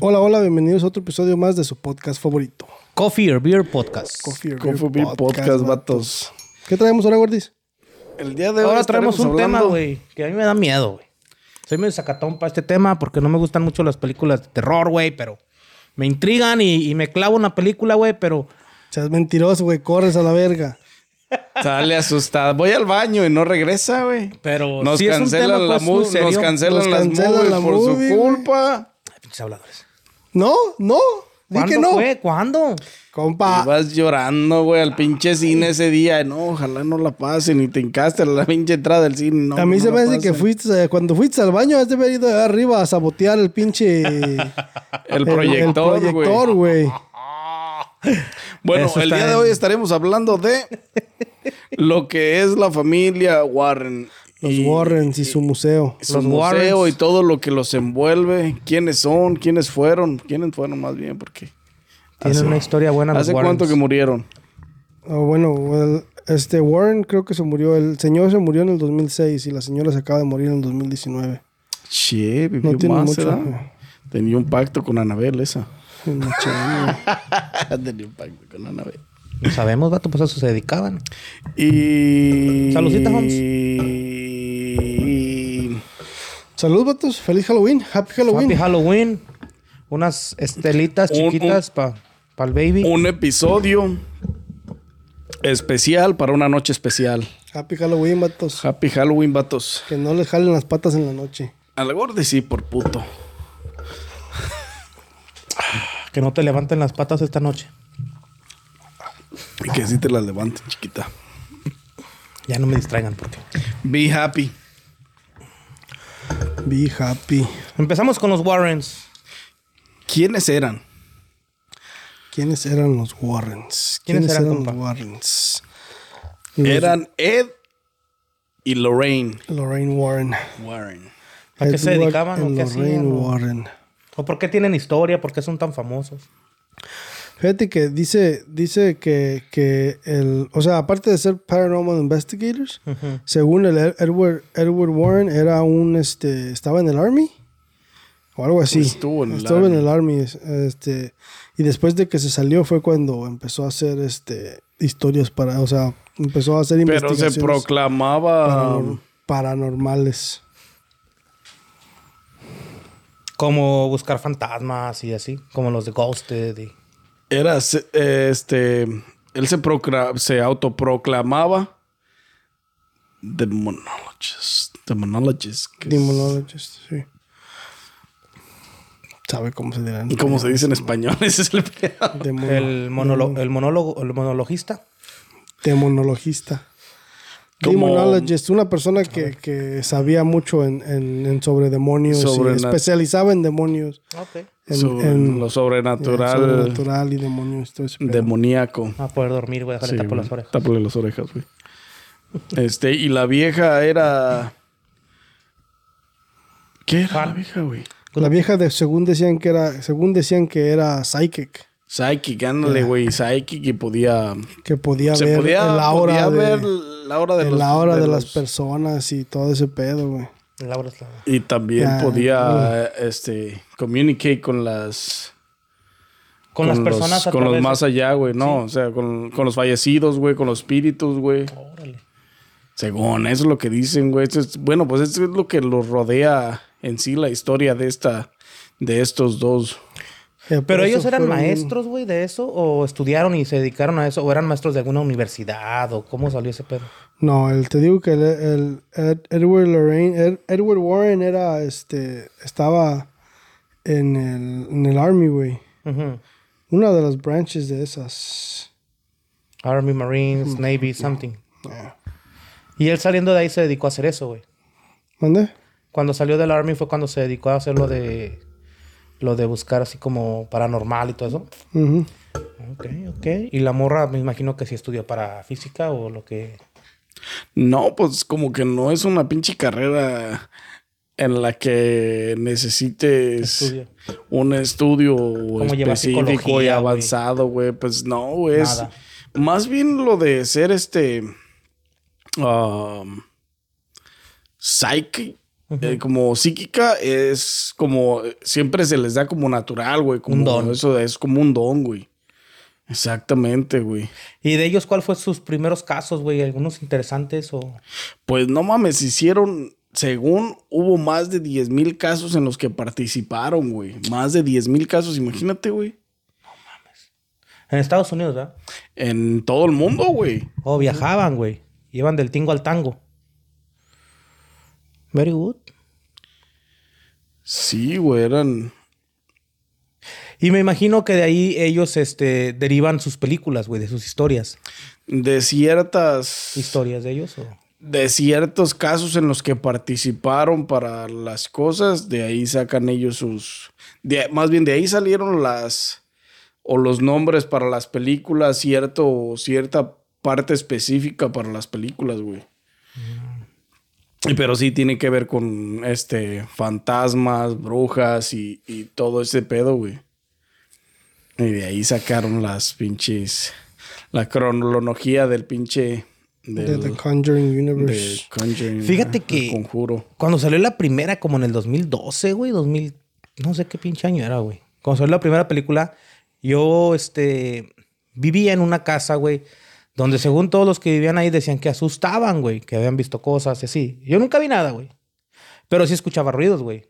Hola, hola, bienvenidos a otro episodio más de su podcast favorito. Coffee or Beer Podcast. Coffee or Coffee Beer Podcast, vatos. ¿Qué traemos ahora, Gordis? El día de hoy Ahora traemos un tema, güey, que a mí me da miedo, güey. Soy medio sacatón para este tema porque no me gustan mucho las películas de terror, güey, pero me intrigan y, y me clavo una película, güey, pero Seas mentiroso, güey, corres a la verga. Sale asustado. Voy al baño y no regresa, güey. Pero nos sí es un cancelan tema, la pues, nos cancelan Nos las cancelan movies la por movie, su culpa. Pinches habladores. No, no, di ¿Cuándo que no. fue? ¿Cuándo? Compa, Y vas llorando, güey, al pinche cine ese día. No, ojalá no la pasen y te encaste a la pinche entrada del cine. No, a mí no se me hace que fuiste, eh, cuando fuiste al baño, has de haber ido allá arriba a sabotear el pinche... El proyector, el güey. proyector, güey. Bueno, Eso el día de hoy estaremos hablando de lo que es la familia Warren. Los y Warrens y su museo. Su Los museo Warrens. y todo lo que los envuelve. ¿Quiénes son? ¿Quiénes fueron? ¿Quiénes fueron más bien? Porque Tienen Hace- una historia buena ¿Hace cuánto que murieron? Ah, bueno, este Warren creo que se murió. El señor se murió en el 2006 y la señora se acaba de morir en el 2019. Che, vivió No tiene más, mucho. Tenía un pacto con Anabel esa. Tenía un pacto con Anabel. No sabemos, vato, pues a eso se dedicaban. Y... Saludcita, Holmes. Y... Salud, vatos. Feliz Halloween. Happy Halloween. Happy Halloween. Unas estelitas Un- chiquitas para el baby. Un episodio especial para una noche especial. Happy Halloween, vatos. Happy Halloween, vatos. Que no les jalen las patas en la noche. A la gorda sí, por puto. Que no te levanten las patas esta noche. Y que sí te la levanten, chiquita. Ya no me distraigan porque. Be happy. Be happy. Empezamos con los Warrens. ¿Quiénes eran? ¿Quiénes eran los Warrens? ¿Quiénes eran, los? Warrens? Los- Eran Ed y Lorraine Lorraine Warren. Warren. ¿A qué se dedicaban o qué Lorraine hacían? Warren. ¿O por qué tienen historia? ¿Por qué son tan famosos? Fíjate que dice, dice que, que el, o sea, aparte de ser paranormal investigators, según el Ed- Edward, Edward Warren era un, este, estaba en el army o algo así. Estuvo en el Estuvo Army. en el army, es- este, y después de que se salió fue cuando empezó a hacer, este, historias para, o sea, empezó a hacer Pero investigaciones se proclamaba. paranor- paranormales. Como buscar fantasmas y así. Como los de Ghosted. Y... Era este. Él se, procra- se autoproclamaba. Demonologist. Demonologist. que es- Demonologist, sí. ¿Sabe cómo se dirá? ¿Y cómo se dice en español? Ese es el pedo. Demono- El, monólogo, el monólogo, el monologista. Demonologista. Como- Demonologist, una persona que, que sabía mucho en, en- en sobre demonios Sobre y especializaba en demonios. Ok. En, Sobre en- lo sobrenatural. sobrenatural y demonios. Todo ese pedo. Demoníaco. A poder dormir, güey. Déjale Sí, tapo güey. las orejas. Tápale las orejas, güey. Este, y la vieja era. ¿Qué era la Fan. vieja, güey? La vieja de según decían que era, según decían que era psychic, Psychic, ándale, güey. Psychic y podía. que podía Se ver podía, el aura podía de, ver la hora de, los- aura de, las los- personas y todo ese pedo, güey. Laura está- Y también Ya, podía, este, communicate con las. Con, las los- personas a Con los más allá, güey. No, o sea, con, con los fallecidos, güey. Con los espíritus, güey. Órale. Según, eso es lo que dicen, güey. Es- bueno, pues eso es lo que los rodea en sí la historia de esta, de estos dos. Eh, Pero ellos eran fueron- maestros, güey, de eso, o estudiaron y se dedicaron a eso, o eran maestros de alguna universidad, o cómo salió ese pedo. No, el, te digo que el, el Ed- Edward Lorraine, Ed- Edward Warren era, este, estaba en el, en el Army, güey. Una de las branches de esas. Army, Marines, Navy, something. Y él saliendo de ahí se dedicó a hacer eso, güey. ¿Mande? Cuando salió del Army fue cuando se dedicó a hacer lo de lo de buscar así como paranormal y todo eso. Ujú. Ok, ok. Y la morra me imagino que sí estudió para física o lo que... No, pues como que no es una pinche carrera en la que necesites Estudio. un estudio específico y avanzado, güey. Pues no, güey. Más bien lo de ser este. um, eh, como psíquica es como siempre se les da como natural, güey. Como Un don. Eso es como un don, güey. Exactamente, güey. ¿Y de ellos cuál fue sus primeros casos, güey? ¿Algunos interesantes o...? Pues no mames, hicieron, según hubo más de 10 mil casos en los que participaron, güey. Más de 10 mil casos, imagínate, güey. En Estados Unidos, ¿verdad? En todo el mundo, güey. O viajaban, güey. Iban del tingo al tango. Very good. Sí, güey, eran... Y me imagino que de ahí ellos este, derivan sus películas, güey, de sus historias. De ciertas... ¿Historias de ellos o...? De ciertos casos en los que participaron para las cosas, de ahí sacan ellos sus... de- más bien de ahí salieron las... o los nombres para las películas, cierto, cierta parte específica para las películas, güey. Y Pero sí tiene que ver con este fantasmas, brujas y, y todo ese pedo, güey. Y de ahí sacaron las pinches. La cronología del pinche. De The Conjuring de Universe. Conjuring, Fíjate que- Conjuro. Cuando salió la primera, como en el 2012, güey, 2000, no sé qué pinche año era, güey. Cuando salió la primera película, yo, este, vivía en una casa, güey, donde según todos los que vivían ahí decían que asustaban, güey, que habían visto cosas y así. Yo nunca vi nada, güey. Pero sí escuchaba ruidos, güey.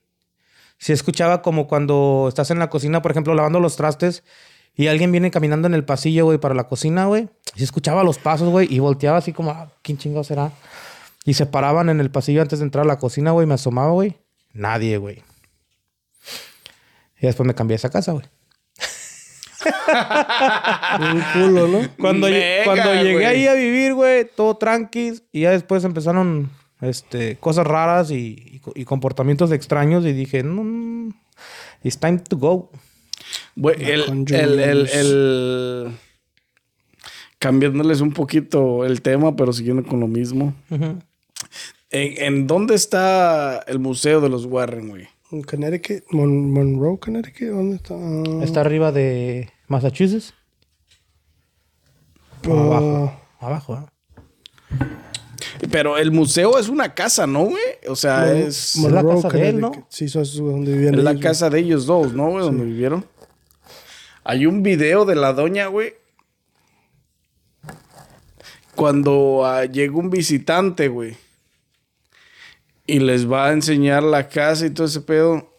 Sí escuchaba como cuando estás en la cocina, por ejemplo, lavando los trastes y alguien viene caminando en el pasillo, güey, para la cocina, güey. Sí escuchaba los pasos, güey, y volteaba así como, ah, ¿quién chingado será? Y se paraban en el pasillo antes de entrar a la cocina, güey. Me asomaba, güey. Nadie, güey. Y después me cambié a esa casa, güey. Un culo, ¿no? Cuando, Mega, cuando llegué güey. ahí a vivir, güey, todo tranqui. Y ya después empezaron este, cosas raras y, y co- y comportamientos extraños. Y dije, no, it's time to go. Güey, La el, el, el, Cambiándoles un poquito el tema, pero siguiendo con lo mismo. ¿En, en dónde está el museo de los Warren, güey? En Connecticut, Mon- Monroe, Connecticut, ¿dónde está? Está arriba de Massachusetts. ah, Abajo. Abajo, ¿eh? Pero el museo es una casa, ¿no, güey? O sea, es, Mon- la Monroe, casa de él, ¿no? Connecticut. Sí, eso es donde vivían es la ellos, casa de ellos dos, ¿no, güey? Donde vivieron. Hay un video de la doña, güey. Cuando ah, llega un visitante, güey. Y les va a enseñar la casa y todo ese pedo.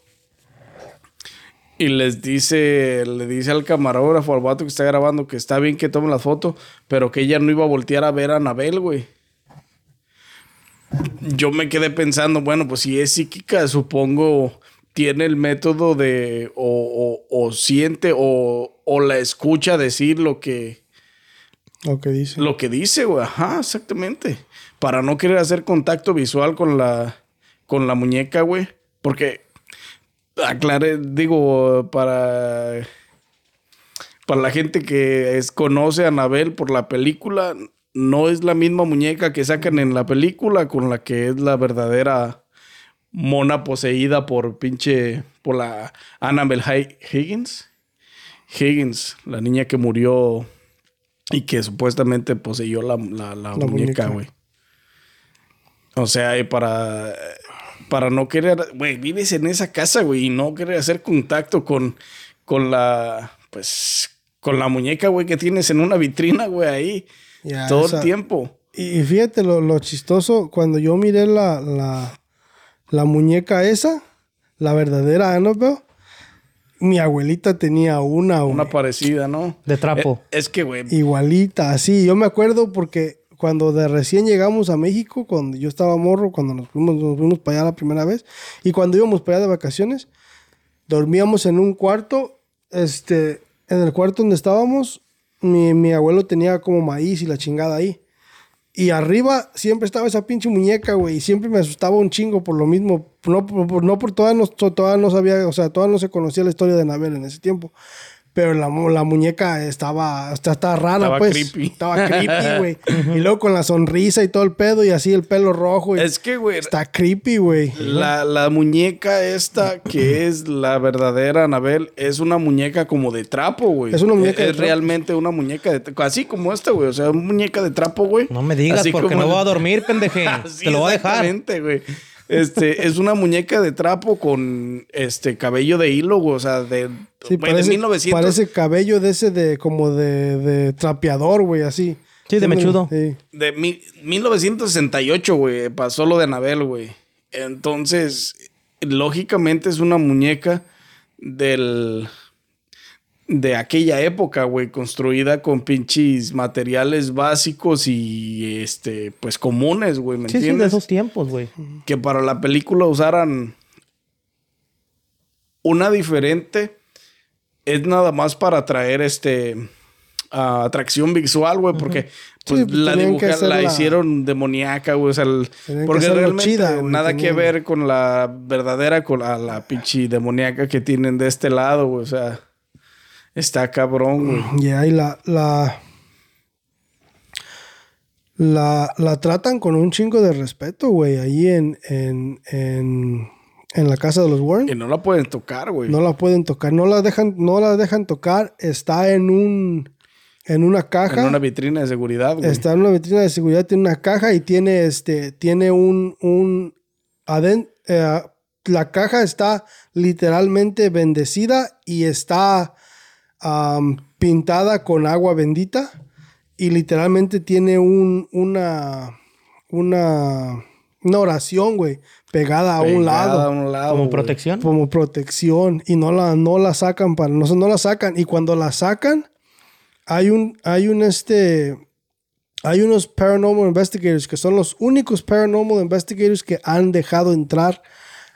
Y les dice, le dice al camarógrafo, al vato que está grabando, que está bien que tome la foto, pero que ella no iba a voltear a ver a Anabel, güey. Yo me quedé pensando, bueno, pues si es psíquica, supongo tiene el método de o, o- o siente o, o la escucha decir lo que, Lo que dice. lo que dice, güey. Ajá, exactamente. Para no querer hacer contacto visual con la, con la muñeca, güey. Porque, aclaré, digo, para, para la gente que es, conoce a Anabel por la película, no es la misma muñeca que sacan en la película con la que es la verdadera mona poseída por pinche, por la Annabelle Hi- Higgins. Higgins, la niña que murió y que supuestamente poseyó la, la- la La muñeca, güey. O sea, y para, para no querer, güey, vives en esa casa, güey, y no querer hacer contacto con, con la, pues, con la muñeca, güey, que tienes en una vitrina, güey, ahí, todo el tiempo. Y y fíjate lo, lo chistoso, cuando yo miré la, la, la muñeca esa, la verdadera Annabelle, mi abuelita tenía una, güey. Una parecida, ¿no? De trapo. Eh, Es, que, güey, Igualita, así. Yo me acuerdo porque cuando de recién llegamos a México, cuando yo estaba morro, cuando nos fuimos, nos fuimos para allá la primera vez, y cuando íbamos para allá de vacaciones, dormíamos en un cuarto, este, en el cuarto donde estábamos, mi, mi abuelo tenía como maíz y la chingada ahí. Y arriba siempre estaba esa pinche muñeca, güey. Y siempre me asustaba un chingo por lo mismo. No por, no por todavía no, todavía no sabía, o sea, todavía no se conocía la historia de Anabel en ese tiempo. Pero la, mu- la muñeca estaba, está, está rara, Estaba pues. creepy. Estaba creepy, güey. y luego con la sonrisa y todo el pedo y así el pelo rojo. y- es que, güey, está creepy, güey. La, la muñeca esta, que es la verdadera Anabel, es una muñeca como de trapo, güey. Es una muñeca Es, de trapo. realmente una muñeca de trapo. Así como esta, güey. O sea, una muñeca de trapo, güey. No me digas Así porque como- no voy a dormir, pendeje. Te lo voy a dejar. exactamente, güey. Este, es una muñeca de trapo con este cabello de hilo, güey, o sea, de, Sí, güey, de parece, 1900. parece cabello de ese de como de, de trapeador, güey, así. Sí, de mechudo. Sí. De mi- 1968, güey, pasó lo de Anabel, güey. Entonces, lógicamente es una muñeca del de aquella época, güey, construida con pinches materiales básicos y este pues comunes, güey, ¿me Sí, sí, de entiendes? esos tiempos, güey. que para la película usaran una diferente es nada más para traer este atracción visual, güey, porque pues, Sí, pues, la dibuja- la hicieron demoníaca, güey, o sea, el- porque realmente chida, nada que ver con la verdadera con la, la pinche demoníaca que tienen de este lado, güey, o sea, está cabrón, güey. Y ahí la, la, la, la tratan con un chingo de respeto, güey, ahí en, en, en, en la casa de los Warren. Y no la pueden tocar, güey. No la pueden tocar, no la dejan, no la dejan tocar, está en un, en una caja. en una vitrina de seguridad, güey. Está en una vitrina de seguridad, tiene una caja y tiene este, tiene un, un aden- eh, la caja está literalmente bendecida y está am, pintada con agua bendita y literalmente tiene un, una, una, una oración, güey, pegada a un lado a un lado, Como protección. como protección y no la, no la sacan para no, no la sacan y cuando la sacan hay un hay un este hay unos paranormal investigators que son los únicos paranormal investigators que han dejado entrar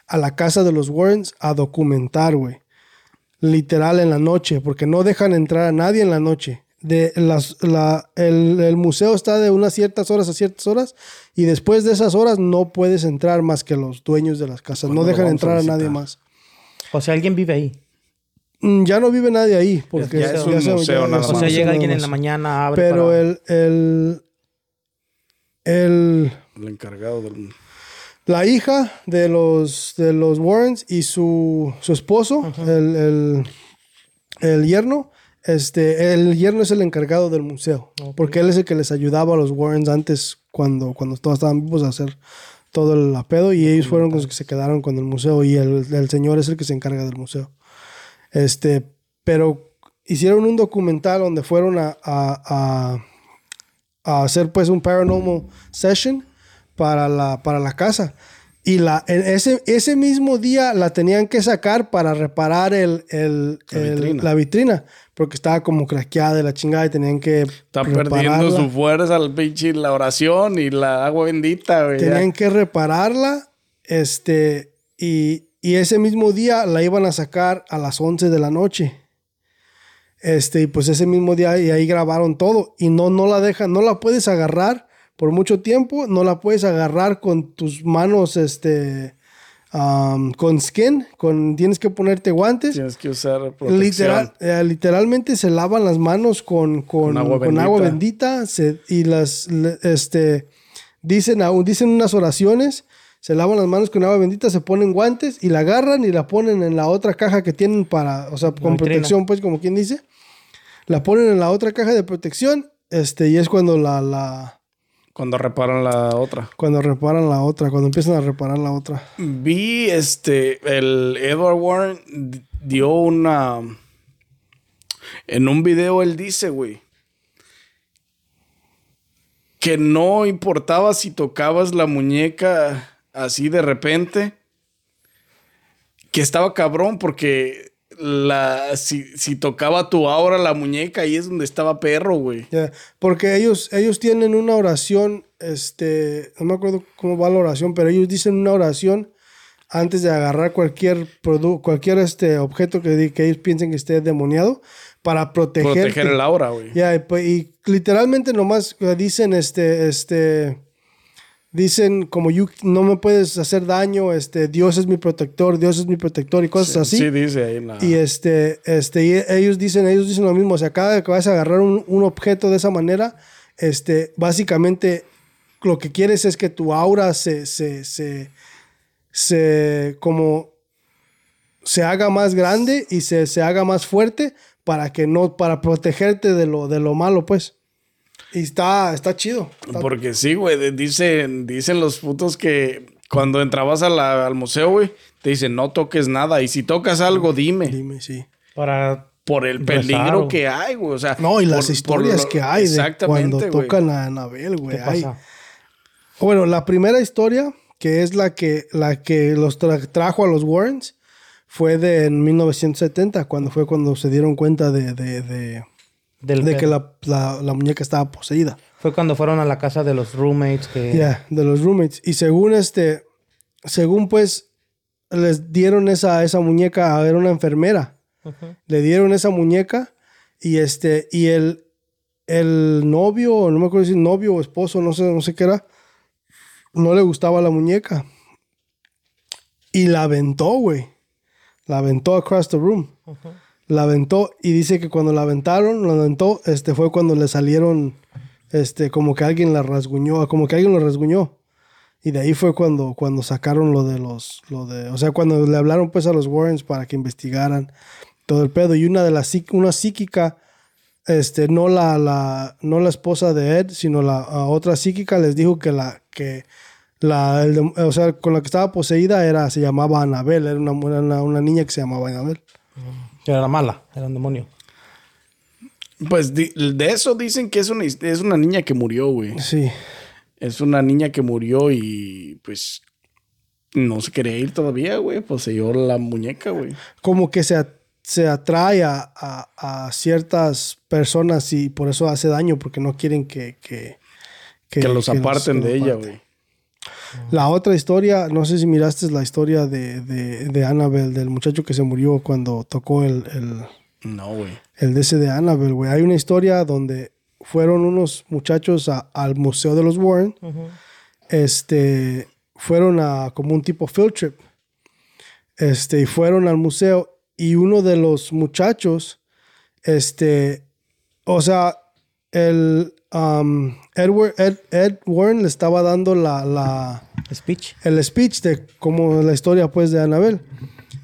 a la casa de los Warrens a documentar, güey. Literal en la noche, porque no dejan entrar a nadie en la noche. De las, la, el, el museo está de unas ciertas horas a ciertas horas y después de esas horas no puedes entrar más que los dueños de las casas. No ¿Cuándo lo dejan a entrar a nadie más. O sea, alguien vive ahí. Mm, Ya no vive nadie ahí. Porque Ya es un se- museo nada O sea, más. llega alguien en más. la mañana, abre Pero para- el, el, el, El encargado del... la hija de los, de los Warrens y su, su esposo, el, el, el yerno, este, el yerno es el encargado del museo. Porque él es el que les ayudaba a los Warrens antes, cuando, cuando todos estaban vivos, a hacer todo el apedo. Y ellos fueron los que se quedaron con el museo. Y el, el señor es el que se encarga del museo. Este, pero hicieron un documental donde fueron a, a, a- a hacer pues un paranormal session para la, para la casa. Y la, en ese, ese mismo día la tenían que sacar para reparar el, el- La el- vitrina. la vitrina, porque estaba como craqueada de la chingada y tenían que Está perdiendo repararla. su fuerza el pinche la oración y la agua bendita, güey. Tenían que repararla, este, y, y ese mismo día la iban a sacar a las 11 de la noche. Este, y pues ese mismo día y ahí grabaron todo y no, no la dejan, no la puedes agarrar por mucho tiempo, no la puedes agarrar con tus manos, este, con skin, con, tienes que ponerte guantes. Tienes que usar protección. Literal, eh, literalmente se lavan las manos con, con, Con agua con agua bendita. se- y las este dicen dicen unas oraciones se lavan las manos con agua bendita se ponen guantes y la agarran y la ponen en la otra caja que tienen para o sea con protección pues como quien dice la ponen en la otra caja de protección este y es cuando la, la Cuando reparan la otra. cuando reparan la otra cuando empiezan a reparar la otra Vi este, el Edward Warren dio una... En un video él dice, güey, que no importaba si tocabas la muñeca así de repente, que estaba cabrón porque la, si, si tocaba tu aura la muñeca, ahí es donde estaba perro, güey. Ya, Porque ellos, ellos tienen una oración, este, no me acuerdo cómo va la oración, pero ellos dicen una oración antes de agarrar cualquier producto, cualquier este objeto que, que ellos piensen que esté demoniado para proteger. Proteger el aura, güey. Ya, y, pues, y literalmente nomás dicen, este, este, dicen como you, no me puedes hacer daño, este, Dios es mi protector, Dios es mi protector y cosas así. Sí, dice ahí la... Y este, este, y ellos dicen, ellos dicen lo mismo. O sea, cada vez que vas a agarrar un, un objeto de esa manera, este, básicamente lo que quieres es que tu aura se, se, se, se como se haga más grande y se, se haga más fuerte para que no, para protegerte de lo, de lo malo, pues. Y está, está chido. Está- Porque sí, güey, dicen, dicen los putos que, Cuando entrabas a la- al museo, güey, te dicen no toques nada. Y si tocas algo, dime. Dime, sí. Para. Por el peligro que hay, güey. O sea, No, y las por- por historias lo- que hay de Exactamente, cuando tocan a Anabel, güey. ¿Qué hay- pasa? Bueno, la primera historia, que es la que, la que los tra- trajo a los Warrens, fue de en 1970, cuando fue cuando se dieron cuenta de, de, de- Del de que la, la- la muñeca estaba poseída. Fue cuando fueron a la casa de los roommates que. Ya, de los roommates. Y según este, según pues, les dieron esa, esa muñeca, era una enfermera. Le dieron esa muñeca y este, y el, el novio, no me acuerdo si novio o esposo, no sé, no sé qué era, no le gustaba la muñeca. Y la aventó, güey. La aventó across the room. La aventó y dice que cuando la aventaron, la aventó, este fue cuando le salieron, este, como que alguien la rasguñó, como que alguien lo rasguñó. Y de ahí fue cuando, cuando sacaron lo de los, lo de, o sea, cuando le hablaron pues a los Warrens para que investigaran todo el pedo. Y una de las, una psíquica, este, no la, la, no la esposa de Ed, sino la otra psíquica les dijo que la, que la, el o sea, con la que estaba poseída era, se llamaba Anabel, era una, una, una niña que se llamaba Anabel. Era mala, era un demonio. Pues de eso dicen que es una, es una niña que murió, güey. Sí. Es una niña que murió y pues no se quería ir todavía, güey. Poseyó la muñeca, güey. como que se, se atrae a, a- a ciertas personas y por eso hace daño, porque no quieren que... Que, Que, los aparten de los ella, güey. La otra historia, no sé si miraste la historia de, de, de Annabelle, del muchacho que se murió cuando tocó el, el, No, güey. el DC de Annabelle, güey. Hay una historia donde fueron unos muchachos a- al museo de los Warren, este, fueron a como un tipo field trip, este, y fueron al museo y uno de los muchachos, este, o sea, el um, Edward, Ed, Ed Warren le estaba dando la, la, Speech. el speech de como la historia pues de Anabel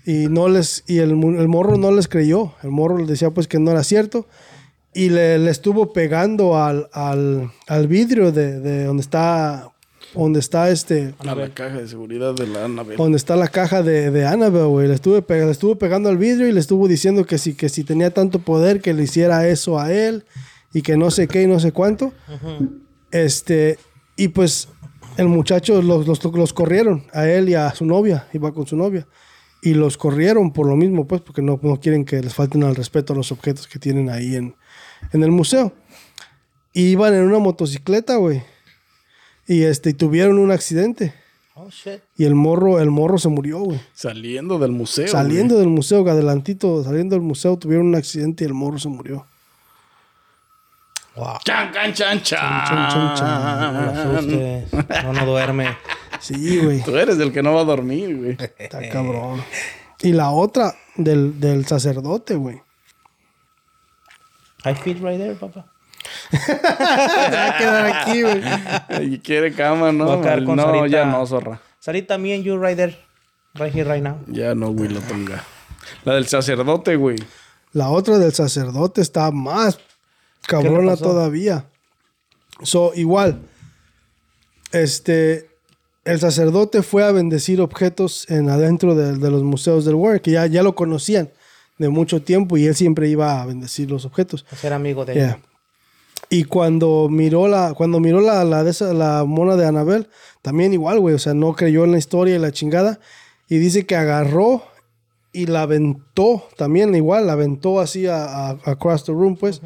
y no les y el, el morro no les creyó el morro les decía pues que no era cierto y le, le estuvo pegando al, al, al vidrio de, de donde está donde está este A la caja de seguridad de la Annabelle. donde está la caja de, de Annabelle, güey. Le, estuve pe- le estuvo pegando al vidrio y le estuvo diciendo que si, que si tenía tanto poder que le hiciera eso a él y que no sé qué y no sé cuánto. Este, y pues el muchacho los, los, los corrieron a él y a su novia, iba con su novia. Y los corrieron por lo mismo, pues, porque no, no quieren que les falten al respeto a los objetos que tienen ahí en, en el museo. Y iban en una motocicleta, güey. Y este, y tuvieron un accidente. Oh, shit. Y el morro, el morro se murió, güey. Saliendo del museo. Saliendo del museo, adelantito, saliendo del museo, tuvieron un accidente y el morro se murió. Wow. Chan, can, chan, chan. Chan, chan, chan. No. No, no duerme. Sí, güey. Tú eres el que no va a dormir, güey. Está cabrón. Y la otra del, del sacerdote, güey. I fit right there, papá. Se va a quedar aquí, güey. Y quiere cama, ¿no? Voy a quedar con no, Sarita. ya no, zorra. Sarita, me and you right there. Right here, right now. Ya no, güey, lo ponga. La del sacerdote, güey. La otra del sacerdote está más cabrona todavía. So, igual, este, el sacerdote fue a bendecir objetos en adentro de, de los museos del Warren, que ya, ya lo conocían de mucho tiempo y él siempre iba a bendecir los objetos. A ser amigo de Yeah. Y cuando miró la, cuando miró la, la, de esa, la mona de Anabel, también igual, güey, o sea, no creyó en la historia y la chingada. Y dice que agarró y la aventó, también igual, la aventó así a, a- across the room, pues,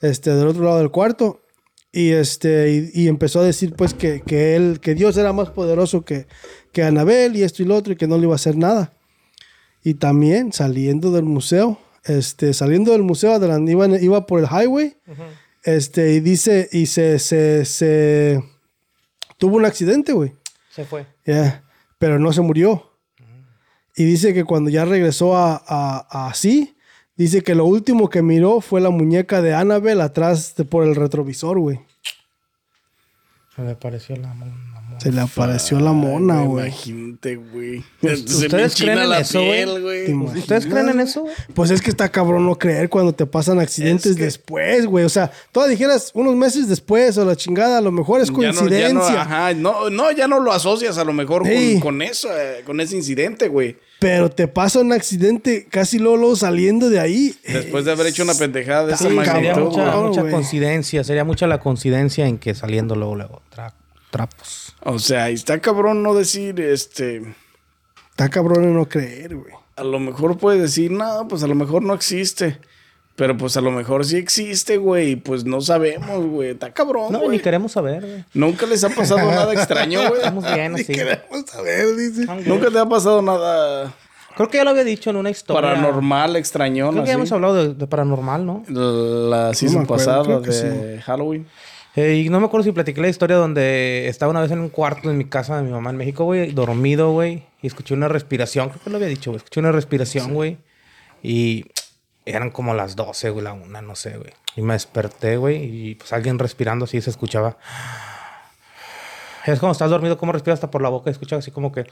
este, del otro lado del cuarto. Y este, y, y empezó a decir, pues, que, que él, que Dios era más poderoso que, que Anabel y esto y lo otro, y que no le iba a hacer nada. Y también saliendo del museo, este, saliendo del museo, adelante, iba, iba por el highway, este, y dice, y se, se, se tuvo un accidente, güey. Se fue. Yeah, Pero no se murió. Y dice que cuando ya regresó a, a, a así, dice que lo último que miró fue la muñeca de Annabelle atrás de, por el retrovisor, güey. Se le apareció la mona. Se le apareció la mona, güey. Imagínate, güey. ¿Ustedes creen en eso, güey? ¿Te imaginas, ¿Ustedes creen en eso, güey? Pues es que está cabrón no creer cuando te pasan accidentes Es que- después, güey. O sea, tú dijeras unos meses después o la chingada, a lo mejor es Ya no- ya no, coincidencia. ajá, no, no, ya no lo asocias a lo mejor con- eso, eh, con ese incidente, güey. Pero te pasa un accidente casi luego, luego saliendo de ahí. Después de haber hecho una pendejada de esa Sí, Sería magnitud. mucha, coincidencia, sería mucha la coincidencia en que saliendo luego, luego, tra- trapos. O sea, y está cabrón no decir, este... Está cabrón no creer, güey. A lo mejor puede decir, no, pues a lo mejor no existe. Pero pues a lo mejor sí existe, güey. Pues no sabemos, güey. Está cabrón, No, güey. ni queremos saber, güey. Nunca les ha pasado nada extraño, güey. Estamos bien así. Queremos saber, dice. Nunca te ha pasado nada Creo que ya lo había dicho en una historia. paranormal, extrañón, Creo que ya hemos hablado de, de paranormal, ¿no? La season acuerdo, pasada creo que de Halloween. Eh, y no me acuerdo si platiqué la historia donde estaba una vez en un cuarto en mi casa de mi mamá en México, güey, dormido, güey, y escuché una respiración, creo que lo había dicho, güey, escuché una respiración, güey, y eran como las 12, güey, la una, no sé, güey. Y me desperté, güey, y pues alguien respirando así se escuchaba. Es como estás dormido, cómo respiras hasta por la boca, y escuchas así como que...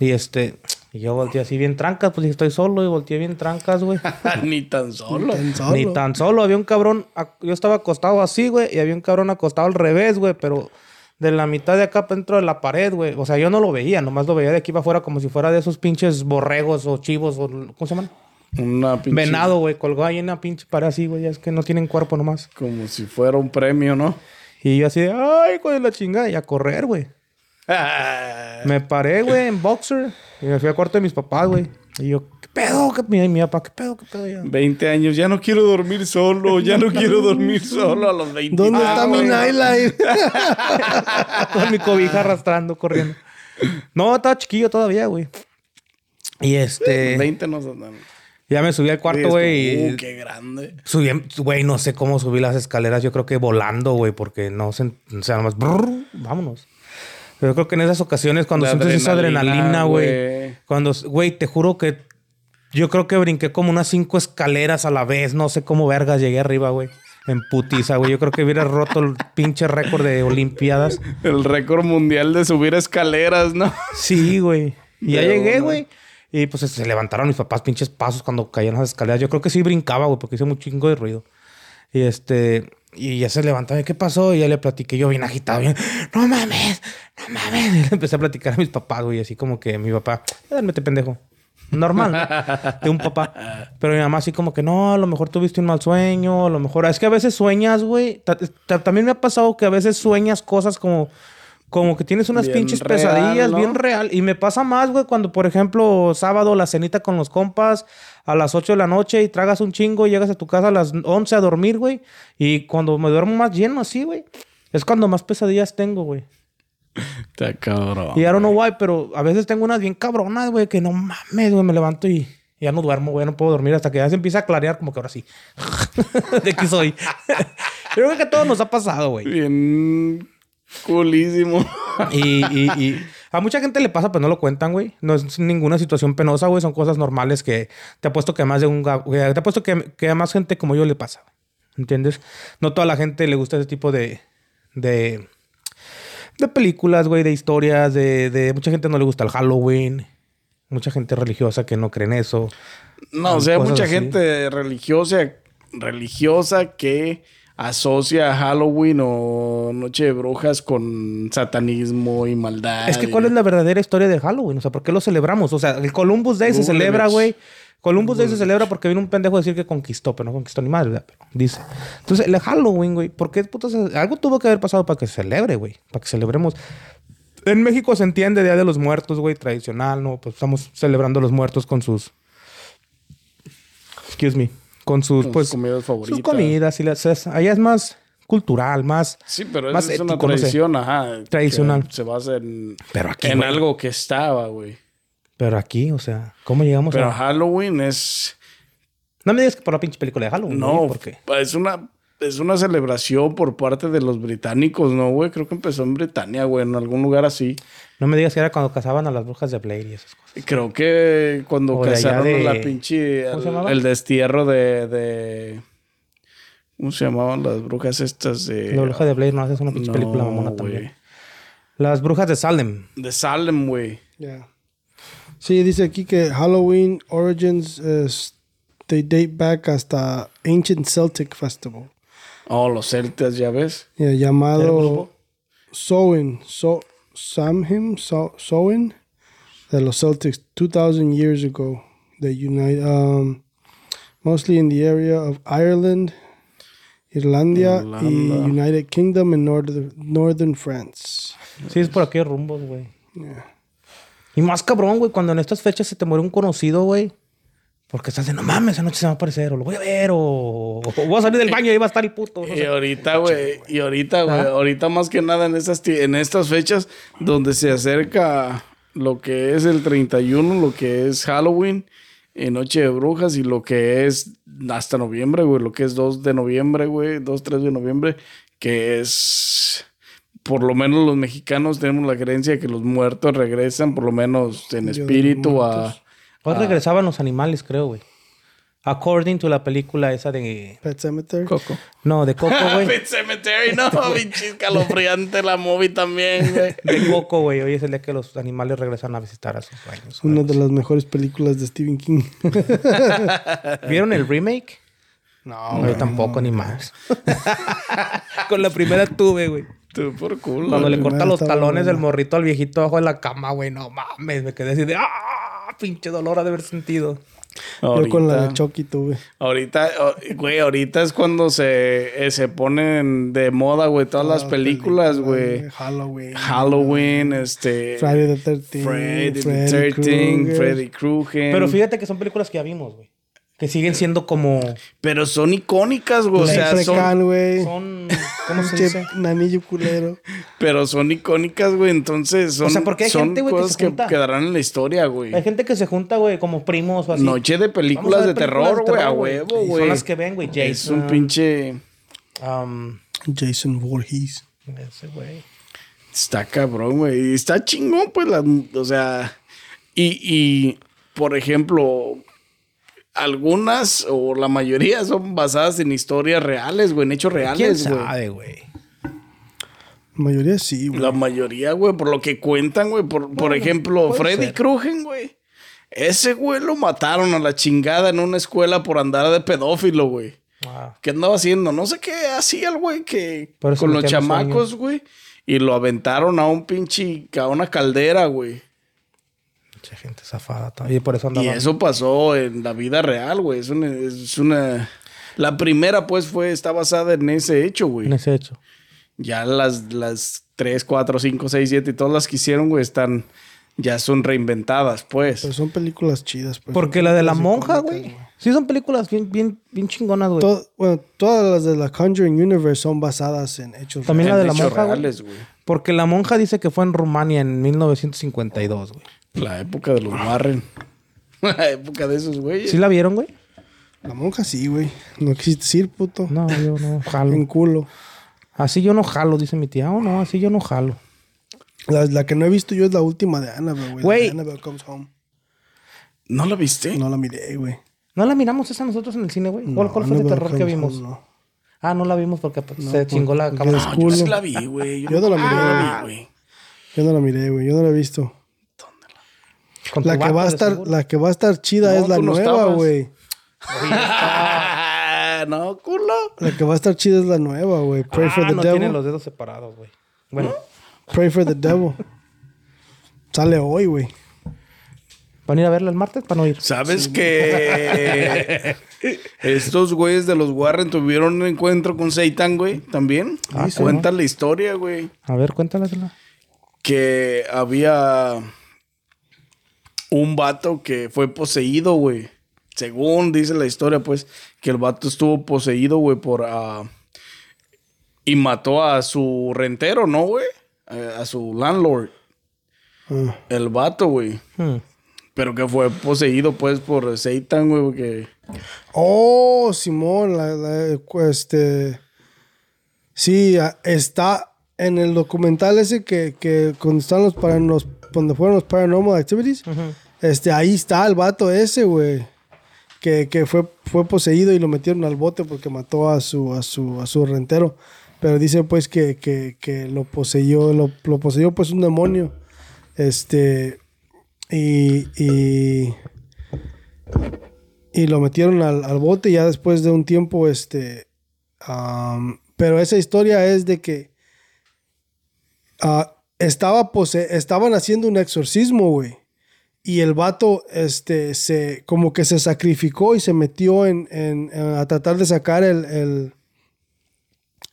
Y este, y yo volteé así bien trancas, pues dije, estoy solo, y volteé bien trancas, güey. Ni tan solo. Tan solo. Ni tan solo, había un cabrón, yo estaba acostado así, güey, y había un cabrón acostado al revés, güey, pero de la mitad de acá para dentro de la pared, güey. O sea, yo no lo veía, nomás lo veía de aquí para afuera como si fuera de esos pinches borregos o chivos o, ¿cómo se llaman? Una pinche... Venado, güey, colgó ahí en una pinche pared así, güey, ya es que no tienen cuerpo nomás. Como si fuera un premio, ¿no? Y yo así de, ay, con la chingada, y a correr, güey. Me paré, güey, en boxer, y me fui al cuarto de mis papás, güey. Y yo, ¿qué pedo? ¿Qué, mi, mi papá, ¿qué pedo? ¿Qué pedo? Ya? 20 años, ya no quiero dormir solo, ya no quiero dormir solo a los 20 ¿Dónde Ah, está mi güey. nightlife? Con mi cobija arrastrando, corriendo. No, estaba chiquillo todavía, güey. Y este. 20 nos andan. Ya me subí al cuarto, güey. Uh, qué grande. subí, güey, no sé cómo subí las escaleras. Yo creo que volando, güey, porque no sé. O sea, nomás. brrr, vámonos. Pero yo creo que en esas ocasiones, cuando La sientes esa adrenalina, güey. Cuando, güey, te juro que. Yo creo que brinqué como unas cinco escaleras a la vez. No sé cómo vergas llegué arriba, güey. En putiza, güey. Yo creo que hubiera roto el pinche récord de Olimpiadas. El récord mundial de subir escaleras, ¿no? Sí, güey. Y ya llegué, güey. Y pues se levantaron mis papás pinches pasos cuando caían las escaleras. Yo creo que sí brincaba, güey, porque hice un chingo de ruido. Y este... Y ya se levantaba. ¿Qué pasó? Y ya le platiqué yo bien agitado. Bien, no mames, no mames. Y le empecé a platicar a mis papás, güey. Así como que mi papá... Dálmete, pendejo. Normal, ¿no? De un papá. Pero mi mamá así como que no, a lo mejor tuviste un mal sueño, a lo mejor... Es que a veces sueñas, güey. Ta- ta- También me ha pasado que a veces sueñas cosas como... Como que tienes unas Bien pinches real, pesadillas ¿no? bien real. Y me pasa más, güey, cuando, por ejemplo, sábado la cenita con los compas a las 8 de la noche y tragas un chingo y llegas a tu casa a las 11 a dormir, güey. Y cuando me duermo más lleno así, güey, es cuando más pesadillas tengo, güey. Está cabrón. Y I don't know why, pero a veces tengo unas bien cabronas, güey, que no mames, güey, me levanto y ya no duermo, güey, no puedo dormir hasta que ya se empieza a clarear, como que ahora sí. de aquí soy. Creo que a todos nos ha pasado, güey. Bien culísimo. Y, y, y a mucha gente le pasa, pero no lo cuentan, güey. No es ninguna situación penosa, güey. Son cosas normales que te apuesto que más de un... güey, Te apuesto que, que a más gente como yo le pasa. ¿Entiendes? No toda la gente le gusta ese tipo de... De, de películas, güey, de historias, de, de... Mucha gente no le gusta el Halloween. Mucha gente religiosa que no cree en eso. No, o sea, mucha así. gente religiosa, religiosa que asocia Halloween o Noche de Brujas con satanismo y maldad. Es que y- ¿cuál es la verdadera historia de Halloween? O sea, ¿por qué lo celebramos? O sea, el Columbus Day se celebra, güey. Columbus Day se celebra porque vino un pendejo a decir que conquistó, pero no conquistó ni madre, ¿verdad? Pero dice. Entonces, el Halloween, güey, ¿por qué putas? Algo tuvo que haber pasado para que se celebre, güey. Para que celebremos. En México se entiende Día de los Muertos, güey, tradicional, ¿no? Pues estamos celebrando a los muertos con sus. Excuse me. Con sus, Con sus pues. comidas favoritas. Sus comidas y las. es- Allá es más cultural, más. Sí, pero más es una ético, no sé. tradición, ajá. Tradicional. Se basa en, Pero aquí, en güey. algo que estaba, güey. Pero aquí, o sea, ¿cómo llegamos Pero a.? Halloween es... No me digas que por la pinche película de Halloween. No, porque es una... Es una celebración por parte de los británicos, ¿no, güey? Creo que empezó en Britania, güey, en algún lugar así. no me digas que era cuando cazaban a las brujas de Blair y esas cosas. Creo que cuando O de cazaron de- la pinche... ¿Cómo se El, llamaba? el destierro de, de... ¿Cómo se llamaban las brujas estas de. La bruja de Blair no es una pinche No, película mamona güey. también. Las brujas de Salem. De Salem, güey. Yeah. Sí, dice aquí que Halloween Origins es, they date back hasta Ancient Celtic Festival. Oh, los celtas, ya ves. Yeah, ¿Era llamado? Samhain, so, Samhain, so, Samhain, de los Celtics 2000 years ago. They unite, um, mostly in the area of Ireland, Irlandia, y Irlanda. United Kingdom and northern, northern France. Sí, es por aquellos rumbos, güey. Y más cabrón, güey, cuando en estas fechas se te muere un conocido, güey. Porque estás de, no mames, esa noche se va a aparecer, o lo voy a ver, o, o voy a salir del baño y ahí va a estar el puto. no Y sé. ahorita, güey, y ahorita, güey, ahorita más que nada en estas, en estas fechas donde se acerca lo que es el 31, lo que es Halloween, eh, Noche de Brujas y lo que es hasta noviembre, güey, lo que es 2 de noviembre, güey, 2, 3 de noviembre, que es, por lo menos los mexicanos tenemos la creencia de que los muertos regresan, por lo menos en espíritu, a... Pues regresaban los animales, creo, güey. According to la película esa de... Pet Cemetery. Coco. No, de Coco, güey. Pet Cemetery, no, pinche escalofriante la movie también, güey. De Coco, güey. Hoy es el día que los animales regresan a visitar a sus dueños. Una de las mejores películas de Stephen King. ¿Vieron el remake? no, No, yo tampoco, ni más. Con la primera tuve, güey. Tú por culo. Cuando le corta los talones del morrito al viejito abajo de la cama, güey. No mames, me quedé así de... ¡Ah! Pinche dolor ha de haber sentido. Yo con la de Ahorita- Chucky tuve. Ahorita, oh, güey, ahorita es cuando se, eh, se ponen de moda, güey, todas las películas, güey. Halloween. Halloween, este... Friday the 13th. Friday the Freddy 13th, Krueger. Freddy Krueger. Pero fíjate que son películas que ya vimos, güey. Que siguen siendo como... Pero son icónicas, güey. O sea, son... güey. Son... ¿Cómo se dice? Nanillo culero. Pero son icónicas, güey. Entonces son, O sea, porque hay son gente, güey, que cosas se que, junta. quedarán en la historia, güey. Hay gente que se junta, güey, como primos o así. Noche de películas de películas terror, de güey, a huevo, güey. Son las que ven, güey. Jason. Es un pinche... um, Jason Voorhees. ese güey. Está cabrón, güey. Está chingón, pues, la, o sea. Y, y, por ejemplo, algunas o la mayoría son basadas en historias reales, güey, en hechos ¿Quién reales, güey. sabe, güey? La mayoría sí, güey. La mayoría, güey, por lo que cuentan, güey. Por, por ejemplo, Freddy. Krueger, güey. Ese güey lo mataron a la chingada en una escuela por andar de pedófilo, güey. Ah, ¿Qué andaba haciendo? No sé qué hacía el güey que con los chamacos, güey. Y lo aventaron a un pinche, a una caldera, güey. Mucha gente zafada. Y por eso andaba... Y eso pasó en la vida real, güey. Es una, es una... La primera, pues, fue... Está basada en ese hecho, güey. En ese hecho. Ya las, las 3, 4, 5, 6, 7 y todas las que hicieron, güey, están... Ya son reinventadas, pues. Pero son películas chidas, pues. Porque la de la monja, güey. Sí, son películas bien, bien, bien chingonas, güey. To- bueno, todas las de la Conjuring Universe son basadas en hechos También la En de la monja, reales, güey. Porque la monja dice que fue en Rumania en 1952, güey. La época de los Warren. la época de esos güeyes. ¿Sí la vieron, güey? La monja sí, güey. No quisiste decir, puto. No, yo no En jalo. culo. Así yo no jalo, dice mi tía. Oh, no, así yo no jalo. La, la que no he visto yo es la última de Annabelle, güey. Güey. Annabelle Comes Home. ¿No la viste? No la miré, güey. ¿No la miramos esa nosotros en el cine, güey? ¿Cuál, No, cuál fue de Annabelle terror que vimos? Home, no. Ah, no la vimos porque pues, No, se chingó la cámara. es No, yo culo. sí la vi, güey. Yo no la miré, güey. Yo no la miré, güey. Yo no la he visto. Con La que va a estar, seguro. la que va a estar chida No, es la nueva, güey. no, culo. La que va a estar chida es la nueva, güey. Pray for Ah, the no Devil. tienen los dedos separados, güey. Bueno, Pray for the Devil. Sale hoy, güey. ¿van a ir a verla el martes para no ir? ¿Sabes que estos güeyes de los Warren tuvieron un encuentro con Satan, güey? También. Ah, Cuenta la historia, güey. A ver, cuéntalasela. Que había un vato que fue poseído, güey. Según dice la historia, pues, que el vato estuvo poseído, güey, por... ah, y mató a su rentero, ¿no, güey? A, a su landlord. Ah. El vato, güey. Hmm. Pero que fue poseído, pues, por Satan, güey, porque... Oh, Simón, la, la- este. Sí, está en el documental ese que, que cuando están los, para, los cuando fueron los Paranormal Activities. Este, ahí está el vato ese, güey. que, que fue, fue poseído y lo metieron al bote porque mató a su, a su, a su rentero. Pero dice pues que, que, que lo poseyó, lo, lo poseyó pues un demonio. Este, y, y, y lo metieron al, al bote ya después de un tiempo, este, am, pero esa historia es de que ah, estaba pose estaban haciendo un exorcismo, güey. Y el vato, este, se, como que se sacrificó y se metió en, en- en- a tratar de sacar el, el,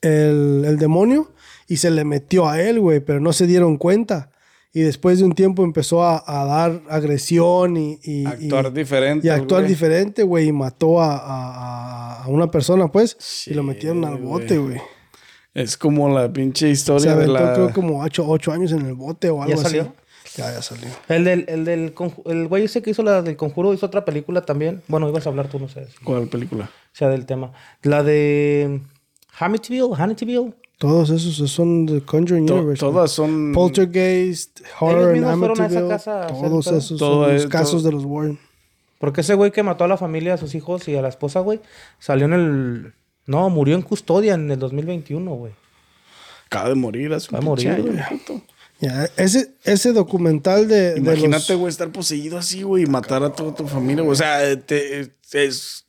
el, el demonio y se le metió a él, güey, pero no se dieron cuenta. Y después de un tiempo empezó a, a dar agresión y, y- Actuar y- diferente. y actuar güey. diferente, güey, y mató a, a- a una persona, pues, y lo metieron al güey. bote, güey. Es como la pinche historia de la... creo, como ocho, ocho años en el bote o algo salió? así. Ya, ya salió. El del, el del el güey ese que hizo la del conjuro hizo otra película también. Bueno, ibas a hablar tú, no sé. O ¿Cuál película? sea, del tema. La de Amityville, Amityville. Todos esos son de Conjuring To- Universe. todas son... Poltergeist, Horror mismos fueron a esa Amityville. casa a hacer Todos todo. esos Todo son los casos todo- de los Warren. Porque ese güey que mató a la familia, a sus hijos y a la esposa, güey, salió en el... No, murió en custodia en el 2021, güey. Acaba de morir hace un Va a pinche morir, año, güey. Ya, ese, ese documental de, de Imagínate, los... güey, estar poseído así, güey, y matar a toda tu familia, güey. O sea, te, es...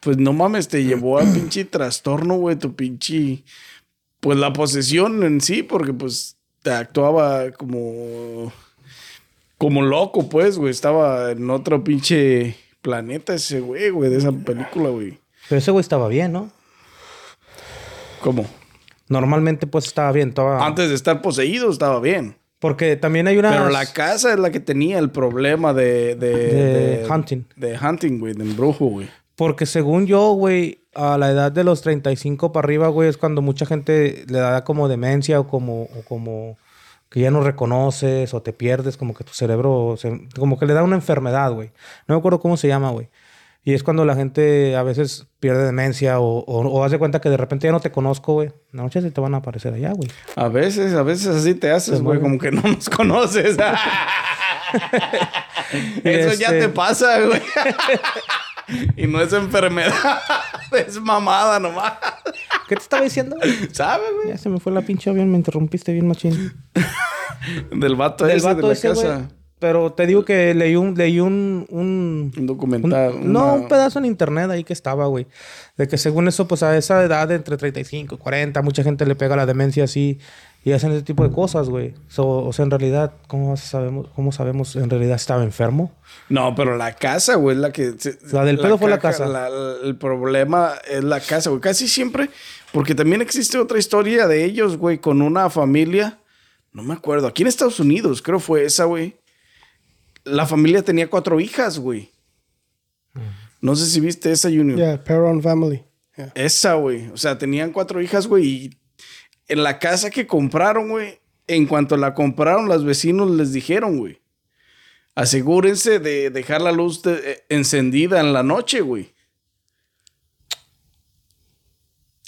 Pues no mames, te llevó al pinche trastorno, güey, tu pinche... Pues la posesión en sí, porque pues te actuaba como... Como loco, pues, güey. Estaba en otro pinche planeta ese güey, güey, de esa película, güey. Pero ese güey estaba bien, ¿no? ¿Cómo? Normalmente, pues, estaba bien. Estaba... Antes de estar poseído estaba bien. Porque también hay una... Pero la casa es la que tenía el problema de... De, De hunting. De hunting, güey, de embrujo, güey. Porque según yo, güey, a la edad de los 35 para arriba, güey, es cuando mucha gente le da como demencia o como, o como que ya no reconoces o te pierdes, como que tu cerebro, se- como que le da una enfermedad, güey. No me acuerdo cómo se llama, güey. Y es cuando la gente a veces pierde demencia o, o, o hace cuenta que de repente ya no te conozco, güey. La noche se te van a aparecer allá, güey. A veces, a veces así te haces, güey, como que no nos conoces. Eso ya Este- te pasa, güey. y no es enfermedad, es mamada nomás. ¿Qué te estaba diciendo? ¿Sabes, güey? Ya se me fue la pinche avión, me interrumpiste bien, machín. Del vato Del ese vato de la ese, casa. Pero te digo que leí un, leí un, un, Un documental. Un- No, una- un pedazo en internet ahí que estaba, güey. De que según eso, pues a esa edad, de entre 35 y 40, mucha gente le pega la demencia así y hacen ese tipo de cosas, güey. So, o sea, en realidad, ¿cómo sabemos, ¿cómo sabemos en realidad estaba enfermo? No, pero la casa, güey, es la que... se- La del pedo fue la casa. la- el problema es la casa, güey. Casi siempre, porque también existe otra historia de ellos, güey, con una familia. No me acuerdo. Aquí en Estados Unidos, creo fue esa, güey. La familia tenía cuatro hijas, güey. No sé si viste esa, Junior. Yeah, Perron Family. Yeah. Esa, güey. O sea, tenían cuatro hijas, güey. Y en la casa que compraron, güey, en cuanto la compraron, los vecinos les dijeron, güey. Asegúrense de dejar la luz de- eh, encendida en la noche, güey.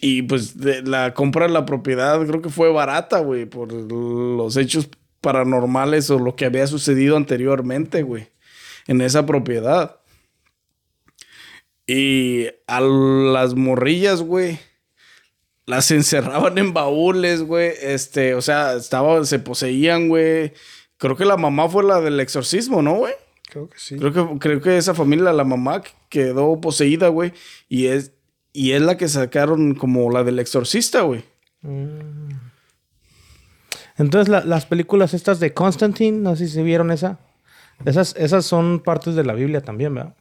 Y pues de la compra de la propiedad creo que fue barata, güey, por los hechos paranormales o lo que había sucedido anteriormente, güey, en esa propiedad. Y a las morrillas, güey, las encerraban en baúles, güey. Este, o sea, estaban, se poseían, güey. Creo que la mamá fue la del exorcismo, ¿no, güey? Creo que sí. Creo que, creo que esa familia, la mamá, quedó poseída, güey. Y es, y es la que sacaron como la del exorcista, güey. Entonces, la- las películas estas de Constantine, no sé si se vieron esa. Esas, esas son partes de la Biblia también, ¿verdad?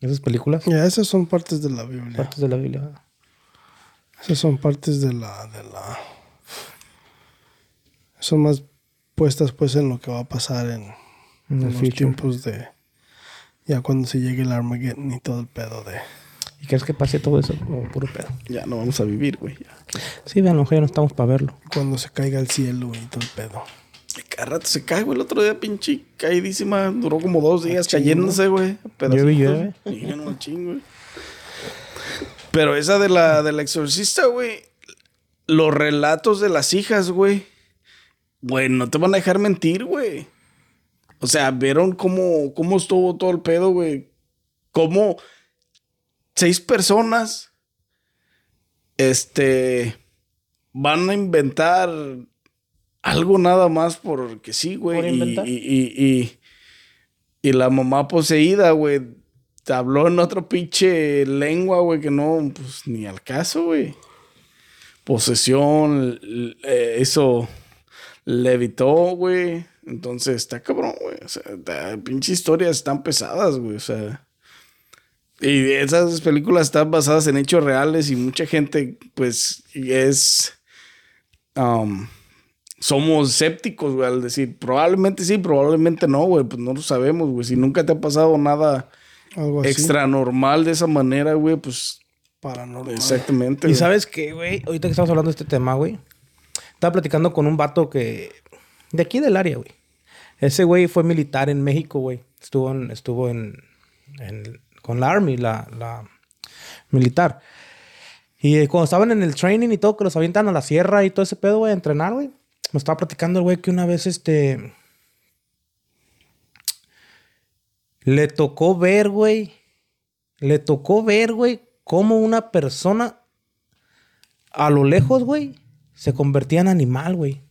Esas películas. Ya, esas son partes de la Biblia. Partes de la Biblia. ¿verdad? Esas son partes de la, de la. Son más puestas pues en lo que va a pasar en, los future. tiempos de. Ya cuando se llegue el Armageddon y todo el pedo de. ¿Y crees que pase todo eso? Puro pedo. Ya no vamos a vivir, güey. ya. Sí, vean, ya no estamos para verlo. Cuando se caiga el cielo y todo el pedo. Cada rato se cae, güey. El otro día, pinche caídísima. Duró como dos días cayéndose, güey. Llueve y llueve. No, güey. Pero esa de la del exorcista, güey. Los relatos de las hijas, güey. Güey, no te van a dejar mentir, güey. O sea, vieron cómo, cómo estuvo todo el pedo, güey. Cómo seis personas, este, van a inventar algo nada más porque sí, güey. ¿Por y-? Y, y, y- y la mamá poseída, güey, te habló en otro pinche lengua, güey, que no, pues ni al caso, güey. Posesión, eh, eso levitó, güey. Entonces está cabrón, güey. O sea, pinche historias están pesadas, güey. O sea. Y esas películas están basadas en hechos reales y mucha gente, pues, es. um, somos escépticos, güey, al decir, probablemente sí, probablemente no, güey, pues no lo sabemos, güey. Si nunca te ha pasado nada Algo así. extra normal de esa manera, güey, pues Paranormal. exactamente. Y güey. sabes qué, güey, ahorita que estamos hablando de este tema, güey, estaba platicando con un vato que de aquí del área, güey. Ese güey fue militar en México, güey. Estuvo en, estuvo en, en- con la army, la, la militar. Y eh, cuando estaban en el training y todo, que los avientan a la sierra y todo ese pedo, güey, a entrenar, güey. Me estaba platicando el güey que una vez, este, le tocó ver, güey, le tocó ver, güey, cómo una persona a lo lejos, güey, se convertía en animal, güey.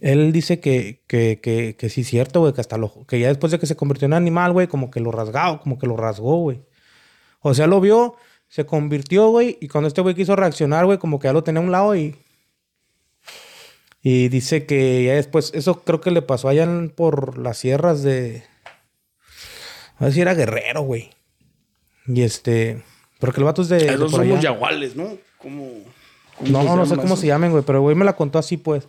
Él dice que, que, que, que sí es cierto, güey, que hasta lo, que ya después de que se convirtió en animal, güey, como que lo rasgado, como que lo rasgó, güey. O sea, lo vio, se convirtió, güey, y cuando este güey quiso reaccionar, güey, como que ya lo tenía a un lado y. Y dice que ya después, eso creo que le pasó allá en- por las sierras de. A ver si era guerrero, güey. Y este. Porque el vato es de. Esos son los yaguales, ¿no? ¿Cómo, cómo No, no sé cómo eso? se llaman, güey, pero güey me la contó así, pues.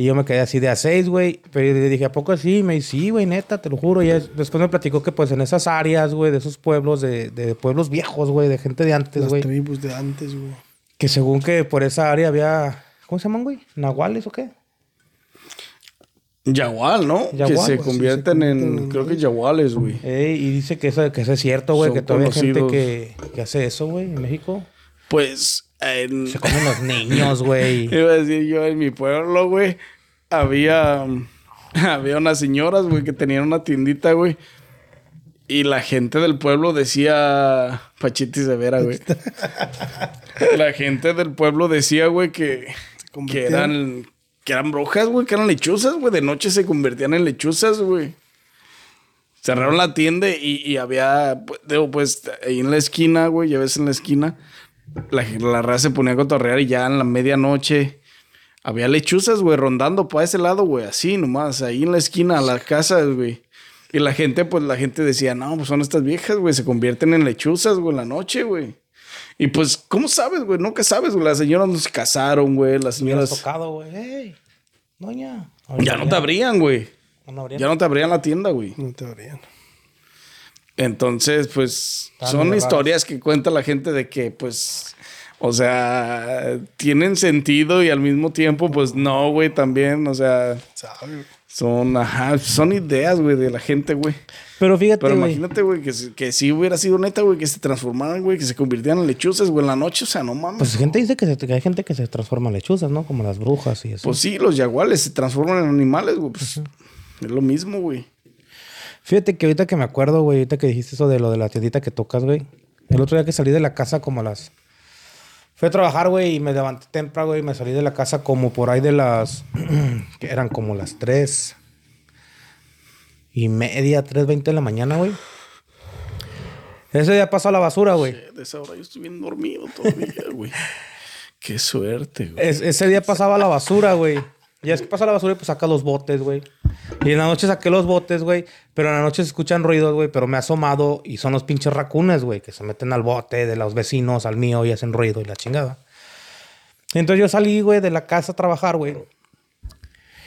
Y yo me quedé así de a seis, güey. Pero le dije, ¿a poco así? Me dice, sí, güey, neta, te lo juro. Y después me platicó que, pues, en esas áreas, güey, de esos pueblos, de, de pueblos viejos, güey, de gente de antes, Las güey. tribus de antes, güey. Que según que por esa área había. ¿Cómo se llaman, güey? ¿Nahuales o qué? Yagual, ¿no? Yagual, que se pues, convierten sí, se en, convierten en- creo que yaguales, güey. Ey, y dice que eso, que eso es cierto, güey, que todavía hay gente que, que hace eso, güey, en México. Pues, en, Se comen los niños, güey. iba a decir yo, en mi pueblo, güey, había, había unas señoras, güey, que tenían una tiendita, güey. Y la gente del pueblo decía, Pachiti Severa, güey. la gente del pueblo decía, güey, que, que eran, que eran brujas, güey, que eran lechuzas, güey. De noche se convertían en lechuzas, güey. Cerraron la tienda y, y había, pues, digo, pues, ahí en la esquina, güey, ya ves en la esquina, la, la raza se ponía a cotorrear y ya en la medianoche había lechuzas, güey, rondando para ese lado, güey, así nomás, ahí en la esquina, a las casas, güey. Y la gente, pues la gente decía, no, pues son estas viejas, güey, se convierten en lechuzas, güey, en la noche, güey. Y pues, ¿cómo sabes, güey? Nunca sabes, güey. Las señoras no se casaron, güey. Las señoras tocado, güey. Ey, doña. ya no te abrían, güey. No Ya no te abrían la tienda, güey. No te abrían. Entonces, pues, son historias que cuenta la gente de que, pues, o sea, tienen sentido y al mismo tiempo, pues, no, güey, también, o sea, son, ajá, son ideas, güey, de la gente, güey. Pero fíjate, Pero imagínate, güey, que, si- que si hubiera sido neta, güey, que se transformaran, güey, que se convirtieran en lechuzas, güey, en la noche, o sea, no mames. Pues gente dice que, se- que hay gente que se transforma en lechuzas, ¿no? Como las brujas y eso. Pues sí, los yaguales se transforman en animales, güey, pues, es lo mismo, güey. Fíjate que ahorita que me acuerdo, güey, ahorita que dijiste eso de lo de la tiendita que tocas, güey. El otro día que salí de la casa como a las... Fui a trabajar, güey, y me levanté temprano, güey, y me salí de la casa como por ahí de las... que eran como las 3 y media, 3.20 de la mañana, güey. Ese día pasó a la basura, güey. De esa hora yo estoy bien dormido todavía, güey. Qué suerte, güey. Es- ese día pasaba la basura, güey. Ya es que pasa la basura y pues saca los botes, güey. Y en la noche saqué los botes, güey. Pero en la noche se escuchan ruidos, güey. Pero me ha asomado y son los pinches racunes, güey. Que se meten al bote de los vecinos, al mío y hacen ruido y la chingada. Entonces yo salí, güey, de la casa a trabajar, güey.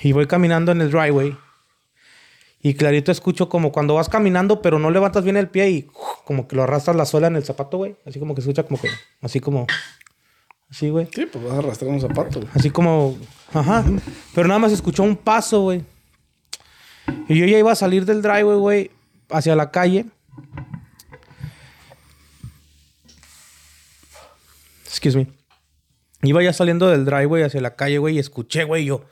Y voy caminando en el driveway. Y clarito escucho como cuando vas caminando, pero no levantas bien el pie y como que lo arrastras la suela en el zapato, güey. Así como que escucha como que... Así como... Así, güey. Sí, pues vas a arrastrar un zapato, güey. Así como, ajá. Pero nada más escuchó un paso, güey. Y yo ya iba a salir del driveway, güey, hacia la calle. Excuse me. Iba ya saliendo del driveway hacia la calle, güey, y escuché, güey, yo.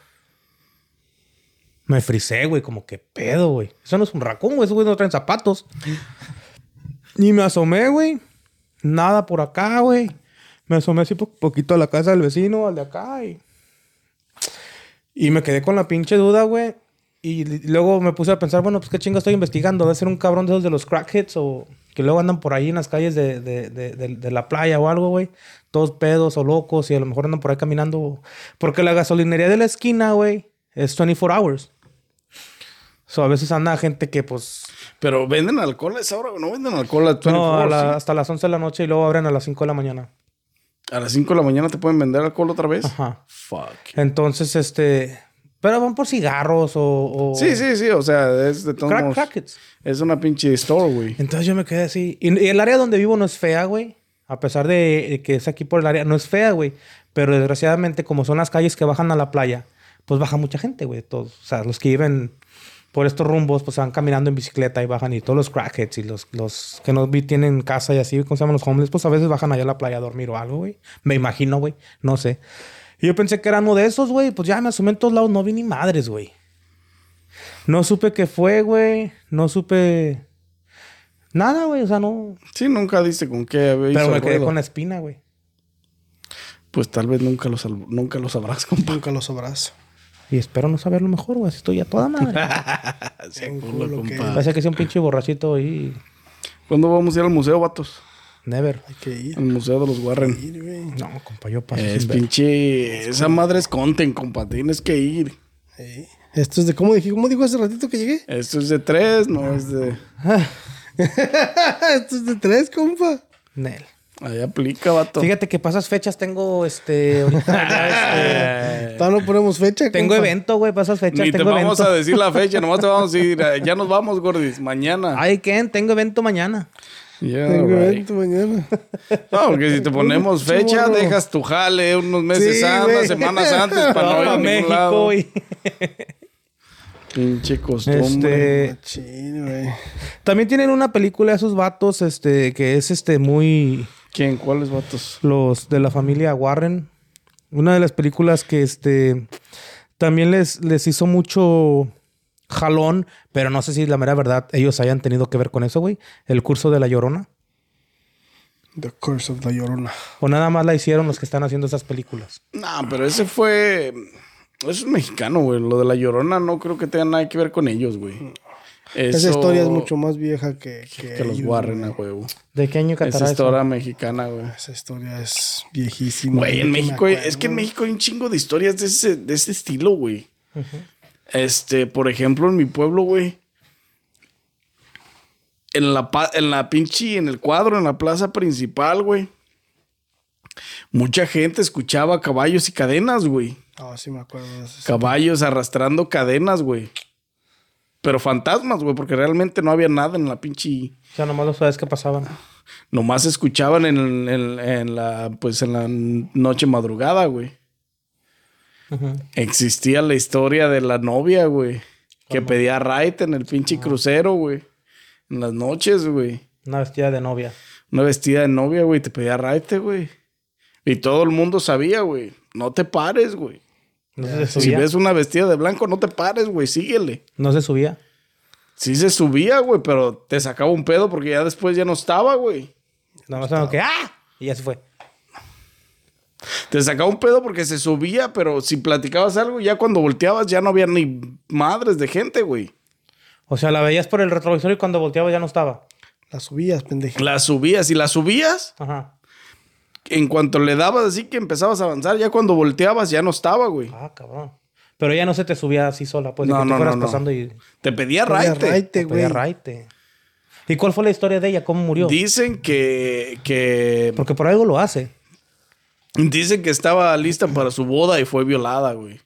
Me frisé, güey, como que pedo, güey. Eso no es un racón, güey, esos güey no traen zapatos. Y me asomé, güey. Nada por acá, güey. Me asomé así po- poquito a la casa del vecino, al de acá. Y, y me quedé con la pinche duda, güey. Y luego me puse a pensar, bueno, pues qué chingo estoy investigando. ¿Debe ser un cabrón de esos de los crackheads o que luego andan por ahí en las calles de, de, de, de- la playa o algo, güey? Todos pedos o locos y a lo mejor andan por ahí caminando. Porque la gasolinería de la esquina, güey, es 24 hours. So, a veces anda gente que, pues, Pero venden alcohol a esa hora. No venden alcohol a 24 no, a la- sí. hasta las 11 de la noche y luego abren a las 5 de la mañana. A las 5 de la mañana te pueden vender alcohol otra vez. Ajá. Fuck. Entonces, este... Pero van por cigarros o... o- Sí, sí, sí. O sea, es de todos Crack, crackheads. Es una pinche store, güey. Entonces yo me quedé así. Y, y el área donde vivo no es fea, güey. A pesar de de que es aquí por el área, no es fea, güey. Pero desgraciadamente, como son las calles que bajan a la playa, pues baja mucha gente, güey. Todos. O sea, los que viven por estos rumbos, pues van caminando en bicicleta y bajan. Y todos los crackheads y los, los que no vi- tienen casa y así, ¿cómo se llaman los homeless? Pues a veces bajan allá a la playa a dormir o algo, güey. Me imagino, güey. No sé. Y yo pensé que era uno de esos, güey. Pues ya me asomé en todos lados. No vi ni madres, güey. No supe qué fue, güey. No supe... Nada, güey. O sea, no... Sí, nunca diste con qué Pero me quedé ruido. con la espina, güey. Pues tal vez nunca lo, nunca lo sabrás, compa. Nunca lo sabrás. Y espero no saberlo mejor, güey. Así Estoy a toda madre. Sí, culo, que- compa. Parece que sea un pinche borrachito y... ¿Cuándo vamos a ir al museo, vatos? Never. Hay que ir. Al museo de los Warren. ir, güey. No, compa, yo paso Es sin ver. pinche... Esa madre es content, compa. Tienes que ir. Sí. Esto es de... ¿Cómo, dije, ¿Cómo dijo hace ratito que llegué? Esto es de tres, no es de... Esto es de tres, compa. Nel. Ahí aplica, vato. Fíjate que pasas fechas tengo, este... Ahorita ya, este... Todavía no ponemos fecha, Tengo compa. evento, güey. Pasas fechas, Ni te vamos evento. a decir la fecha, nomás te vamos a decir, ya nos vamos, gordis, mañana. Ay, Ken, tengo evento mañana. Yeah, Tengo right. evento mañana. No, porque si te ponemos fecha, dejas tu jale unos meses Sí, antes, semanas antes para no ir a ningún México, lado. güey. Pinche costumbre. Este... Machín, güey. También tienen una película de esos vatos, este... Que es, este, muy... ¿Quién? ¿Cuáles vatos? los de la familia Warren. Una de las películas que este también les, les hizo mucho jalón, pero no sé si la mera verdad ellos hayan tenido que ver con eso, güey. El curso de la Llorona. The Curse of the Llorona. O nada más la hicieron los que están haciendo esas películas. No, pero ese fue. Eso es mexicano, güey. Lo de la llorona no creo que tenga nada que ver con ellos, güey. Esa historia es mucho más vieja que... Que, Que los ellos, Warren, a huevo. ¿De qué año Esa historia mexicana, güey. Esa historia es viejísima. Güey, en México, acuerdo. es que en México hay un chingo de historias de ese, de ese estilo, güey. Este, por ejemplo, en mi pueblo, güey. En la, en la pinche, en el cuadro, en la plaza principal, güey. Mucha gente escuchaba caballos y cadenas, güey. Ah, sí me acuerdo de eso. Caballos arrastrando cadenas, güey. Pero fantasmas, güey, porque realmente no había nada en la pinche. O sea, nomás lo sabes que pasaban. Nomás escuchaban en, en- en la, pues en la noche madrugada, güey. Existía la historia de la novia, güey. Que pedía raite en el pinche crucero, güey. En las noches, güey. Una vestida de novia. Una vestida de novia, güey. Te pedía raite, güey. Y todo el mundo sabía, güey. No te pares, güey. No se Si ves una vestida de blanco, no te pares, güey. Síguele. No se subía. Sí se subía, güey, pero te sacaba un pedo porque ya después ya no estaba, güey. Nada más que ¡ah! Y ya se fue. Te sacaba un pedo porque se subía, pero si platicabas algo, ya cuando volteabas ya no había ni madres de gente, güey. O sea, la veías por el retrovisor y cuando volteaba ya no estaba. Las subías, pendejo. La subías y la subías, Ajá. En cuanto le dabas así que empezabas a avanzar, ya cuando volteabas ya no estaba, güey. Ah, cabrón. Pero ella no se te subía así sola, pues No, que no, fueras no, no. pasando y Te pedía Pedía raite. raite, te pedía güey. raite. ¿Y cuál fue la historia de ella? ¿Cómo murió? Dicen que, que Porque por algo lo hace. dicen que estaba lista para su boda y fue violada, güey.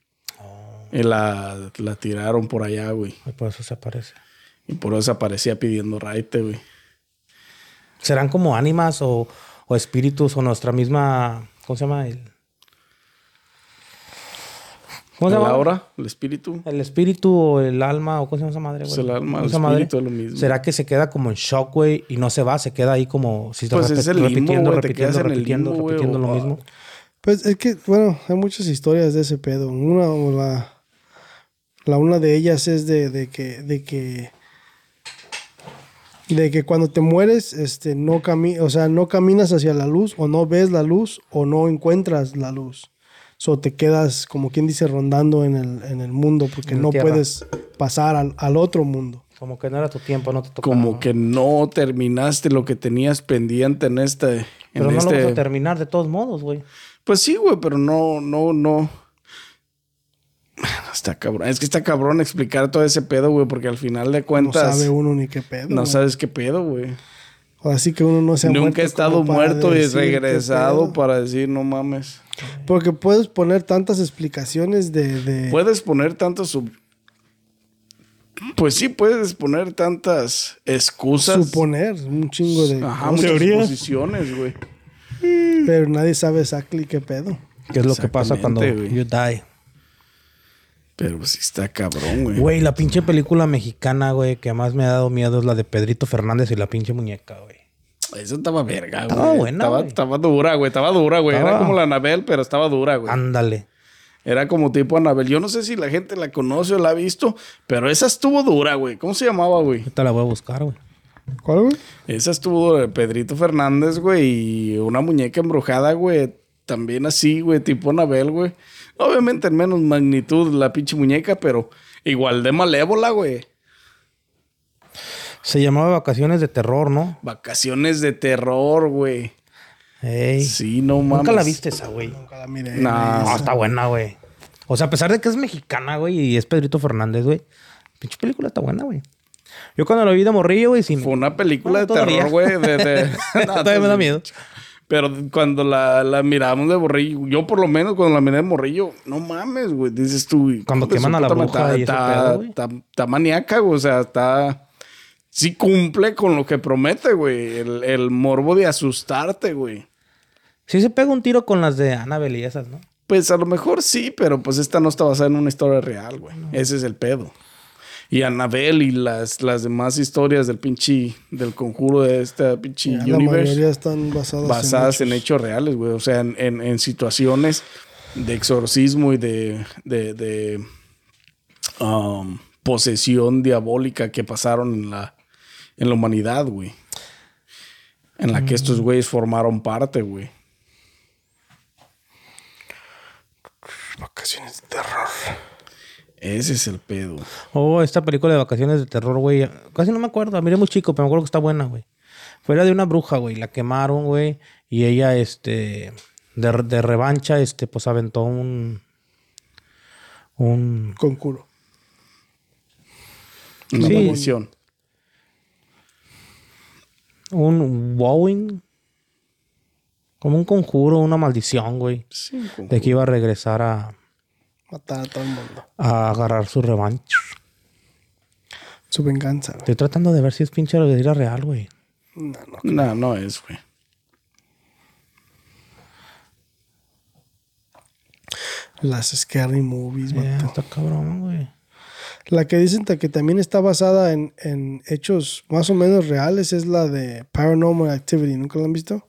Y la, la tiraron por allá, güey. Ay, por eso se aparece. Y por eso aparecía pidiendo raite, güey. ¿Serán como ánimas o, o espíritus o nuestra misma... ¿Cómo se llama? El, ¿Cómo se ¿El llama? aura? ¿El espíritu? El espíritu o el alma o cómo se llama esa madre, güey. Pues el alma, el espíritu es lo mismo. ¿Será que se queda como en shock, güey, y no se va? Se queda ahí como si Pues es el limbo, repitiendo, güey, te repitiendo, repitiendo, limbo, güey, repitiendo lo mismo. Pues es que, bueno, hay muchas historias de ese pedo. Una, o la, la una de ellas es de, de que, de que De que cuando te mueres, este, no cami o sea, no caminas hacia la luz, o no ves la luz, o no encuentras la luz. So te quedas, como quien dice, rondando en el, en el mundo, porque no tierra. puedes pasar al, al otro mundo. Como que no era tu tiempo, no te tocaba. Como que no terminaste lo que tenías pendiente en este. Pero en no lo este... vas a terminar de todos modos, güey. Pues sí, güey, pero no, no, no. Está cabrón. Es que está cabrón explicar todo ese pedo, güey, porque al final de No cuentas sabe no, uno ni qué pedo. güey. sabes qué pedo, güey. Así que uno no se ha Nunca muerto he estado muerto y regresado para decir, no mames. Porque puedes poner tantas explicaciones de... de- Puedes poner tantos sub... Pues sí, puedes poner tantas excusas. suponer un chingo de Ajá, muchas Teorías. posiciones, güey. pero nadie sabe exactly qué pedo. ¿Qué es lo que pasa cuando you die? Pero sí está cabrón, güey. Güey, la pinche película mexicana, güey, que más me ha dado miedo es la de Pedrito Fernández y la pinche muñeca, güey. Eso estaba verga, güey. Estaba buena, Estaba, güey. estaba dura, güey. Estaba dura, güey. Era como la Anabel, pero estaba dura, güey. Ándale. Era como tipo Anabel. Yo no sé si la gente la conoce o la ha visto, pero esa estuvo dura, güey. ¿Cómo se llamaba, güey? Ahorita la voy a buscar, güey. ¿Cuál, güey? Esa estuvo de Pedrito Fernández, güey, y una muñeca embrujada, güey. También así, güey, tipo Anabel, güey. Obviamente en menos magnitud la pinche muñeca, pero igual de malévola, güey. Se llamaba Vacaciones de Terror, ¿no? Vacaciones de terror, güey. Ey. Sí, no mames. Nunca la viste esa, güey. Nunca la miré. No, está buena, güey. O sea, a pesar de que es mexicana, güey, y es Pedrito Fernández, güey. Pinche película está buena, güey. Yo cuando la vi de morrillo, güey, sí. Fue una película No, de todavía. terror, güey. De, de- No, Todavía me da miedo. Pero cuando la, la miramos de morrillo, yo por lo menos cuando la miré de morrillo, no mames, güey. Dices tú. Cuando queman a la bruja está, está, maníaca, güey. O sea, está. Sí cumple con lo que promete, güey. El, el morbo de asustarte, güey. Sí se pega un tiro con las de Annabelle y esas, ¿no? Pues a lo mejor sí, pero pues esta no está basada en una historia real, güey. Ese es el pedo. Y Annabelle y las, las demás historias del pinche, del conjuro de esta pinche Ya, la universe mayoría están basadas, basadas en hechos. hechos reales, güey. O sea, en, en- en situaciones de exorcismo y de, de, de, um, posesión diabólica que pasaron en la, en la humanidad, güey. En la que Mm. estos güeyes formaron parte, güey. Vacaciones de terror. Ese es el pedo. Oh, esta película de vacaciones de terror, güey. Casi no me acuerdo. La miré muy chico, pero me acuerdo que está buena, güey. Fuera de una bruja, güey. La quemaron, güey. Y ella, este... De, de revancha, este, pues aventó un... Un... Concuro. Una Sí. maldición. Un wowing. Como un conjuro, una maldición, güey. Sí, un conjuro. De que iba a regresar a, Matar a todo el mundo. a agarrar su revancha. Su venganza. güey. Estoy tratando de ver si es pinche verdadera real, güey. No, no. No, no es, güey. Las scary movies, Ya, vato. está cabrón, güey. La que dicen que también está basada en, en hechos más o menos reales es la de Paranormal Activity. ¿Nunca la han visto?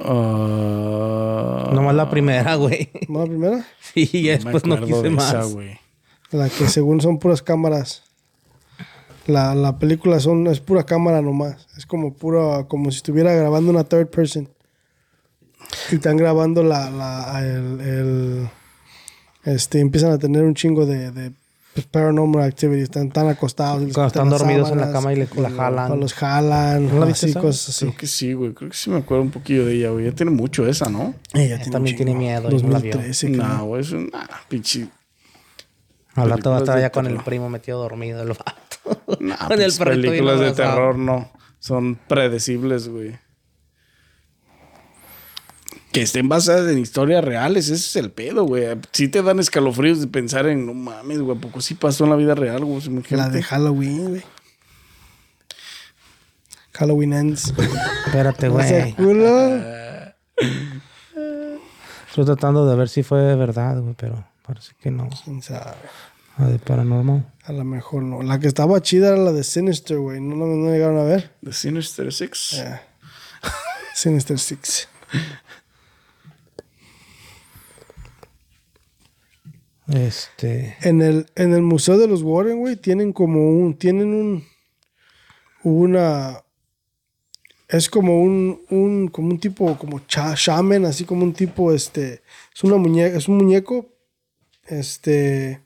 Ah, Nomás la primera, güey. ¿No la primera? Sí, ya me después no quise de más. esa. La que según son puras cámaras. La, la película son, es pura cámara nomás. Es como pura, como si estuviera grabando una third person. Y están grabando la, la, el, el- este, empiezan a tener un chingo de, de pues, paranormal activity. Están tan acostados. Cuando están dormidos en la cama y le, la jalan. los jalan, ¿No la viste así, esa? cosas así. Creo que sí, güey. Creo que sí me acuerdo un poquillo de ella, güey. Ya tiene mucho esa, ¿no? Ella Ella tiene también tiene miedo y no la vio. 2013, creo. No, güey. Es una pinche. Al rato va a películas estar allá con el primo metido dormido el vato. No, con el películas de terror no. Son predecibles, güey. Que estén basadas en historias reales, ese es el pedo, güey. Sí te dan escalofríos de pensar en, no mames, güey, ¿a poco sí pasó en la vida real, güey. La de Halloween, güey. Halloween Ends. Espérate, ¿No güey. Estoy tratando de ver si fue verdad, güey, pero parece que no. ¿Quién sabe? La de paranormal. A lo mejor no. La que estaba chida era la de Sinister, güey. ¿No, no, no llegaron a ver? The Sinister Six. Yeah. Sinister Six. Este. En el, en el Museo de los Warren, güey, tienen como un... Tienen un... una es como un, un como un tipo como cha- shaman así como un tipo este es una muñeca es un muñeco este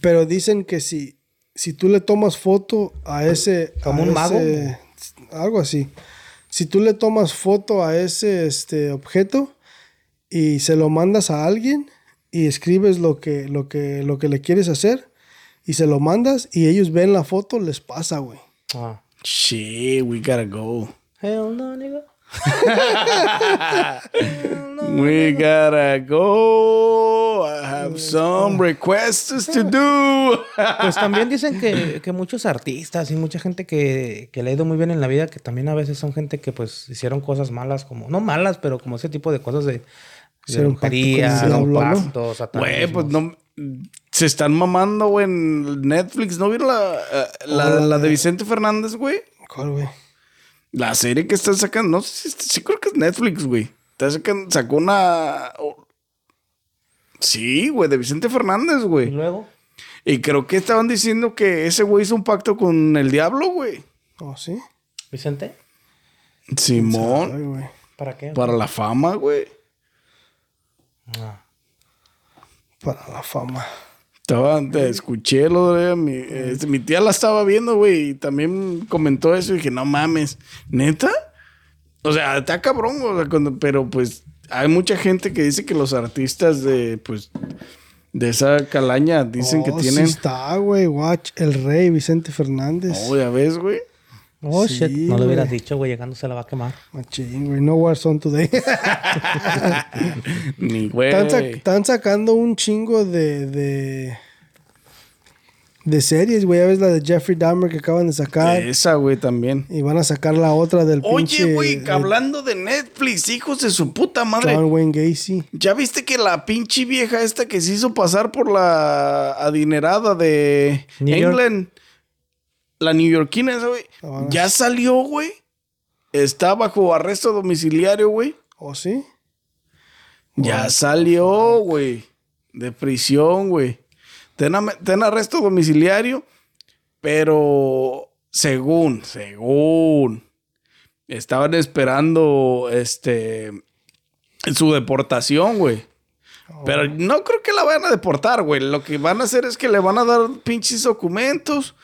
pero dicen que si si tú le tomas foto a ese ¿Como un mago? ese- algo así si tú le tomas foto a ese este objeto y se lo mandas a alguien y escribes lo que lo que lo que le quieres hacer y se lo mandas y ellos ven la foto les pasa güey Ah. Shit, we gotta go. Hell no, nigga. We gotta go. I have some requests to do. Pues también dicen que, que muchos artistas y mucha gente que, que le ha ido muy bien en la vida, que también a veces son gente que pues hicieron cosas malas, como, no malas, pero como ese tipo de cosas de, de Hicieron pacto Güey, pues no. Se están mamando, güey, en Netflix. ¿No vieron la, eh, la, Oh, la la de Vicente Fernández, güey? ¿Cuál, güey? La serie que están sacando, no sé si, sí creo que es Netflix, güey. Está sacando- sacó una. Sí, güey, de Vicente Fernández, Y güey. luego, Y creo que estaban diciendo que ese güey hizo un pacto con el diablo, güey. Oh, sí. Vicente, Simón. ¿para qué? para la fama, güey. Ah. Para la fama. Estaba, te escuché lo de mi, mi tía la estaba viendo, güey, y también comentó eso y dije, no mames, ¿neta? O sea, está cabrón, o sea, cuando- pero pues hay mucha gente que dice que los artistas de, pues, de esa calaña dicen que Oh, tienen... Sí está, güey. Watch el rey Vicente Fernández. Oh, ya ves, güey. Oh, Sí, shit. No le hubieras dicho, güey, llegando se la va a quemar. Machín, güey. No Warzone today. Ni güey. están, sac- están sacando un chingo de, de. de series, güey. Ya ves la de Jeffrey Dahmer que acaban de sacar. Esa, güey, también. Y van a sacar la otra del Oye, pinche. güey, de hablando de Netflix, hijos de su puta madre. John Wayne Gacy. ¿Ya viste que la pinche vieja esta que se hizo pasar por la adinerada de New York. La neoyorquina esa, güey, Ah. ya salió, güey? Está bajo arresto domiciliario, güey. ¿Oh, sí? Ya salió, güey. De prisión, güey. Ten, ten arresto domiciliario, pero según, según, estaban esperando, este, su deportación, güey. Pero no creo que la vayan a deportar, güey. Lo que van a hacer es que le van a dar pinches documentos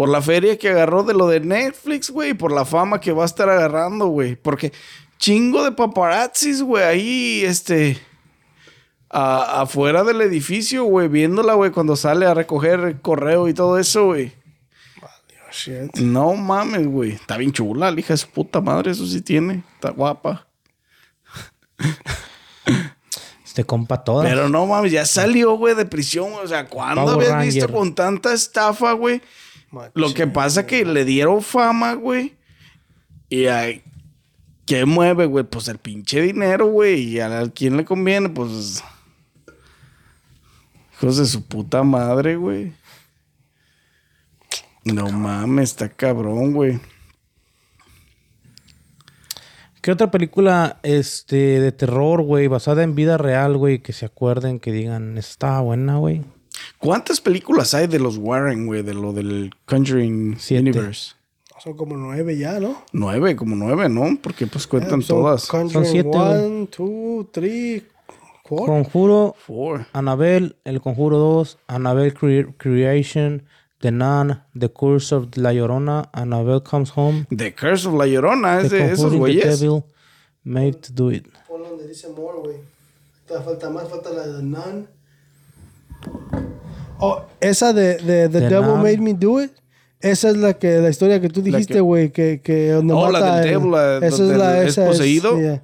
por la feria que agarró de lo de Netflix, güey, y por la fama que va a estar agarrando, güey. Porque chingo de paparazzis, güey, ahí, este, a- afuera del edificio, güey, viéndola, güey, cuando sale a recoger el correo y todo eso, güey. Shit. No mames, güey. Está bien chula, la hija de su puta madre, eso sí tiene. Está guapa. Este compa toda. Pero no mames, ya salió, güey, de prisión. O sea, ¿cuándo Power habías visto con tanta estafa, güey? Lo que pasa que le dieron fama, güey. Y ay, ¿qué mueve, güey? Pues el pinche dinero, güey. Y a quién le conviene, pues. Hijos de su puta madre, güey. No mames, está cabrón, güey. ¿Qué otra película este, de terror, güey, basada en vida real, güey, que se acuerden, que digan, está buena, güey? ¿Cuántas películas hay de los Warren, güey? De lo del Conjuring Siete. Universe. Son como nueve ya, ¿no? Nueve, como nueve, ¿no? Porque pues cuentan Son todas. Conjuring Son siete, güey. One, two, three, four. Conjuro, Four. Annabelle, El Conjuro 2, Annabelle Cre- Creation, The Nun, The Curse of La Llorona, Annabelle Comes Home, The Curse of La Llorona, es The de esos Conjuring, The güeyes. Devil, Made to Do It. Pon donde dice more, güey. Falta más, falta la de Nun. Oh, esa de, de The The Devil. Made Me Do It. Esa es la que la historia que tú dijiste, güey, que, que donde Oh, la mata del el- Devil, la- esa es la es esa poseído. yeah.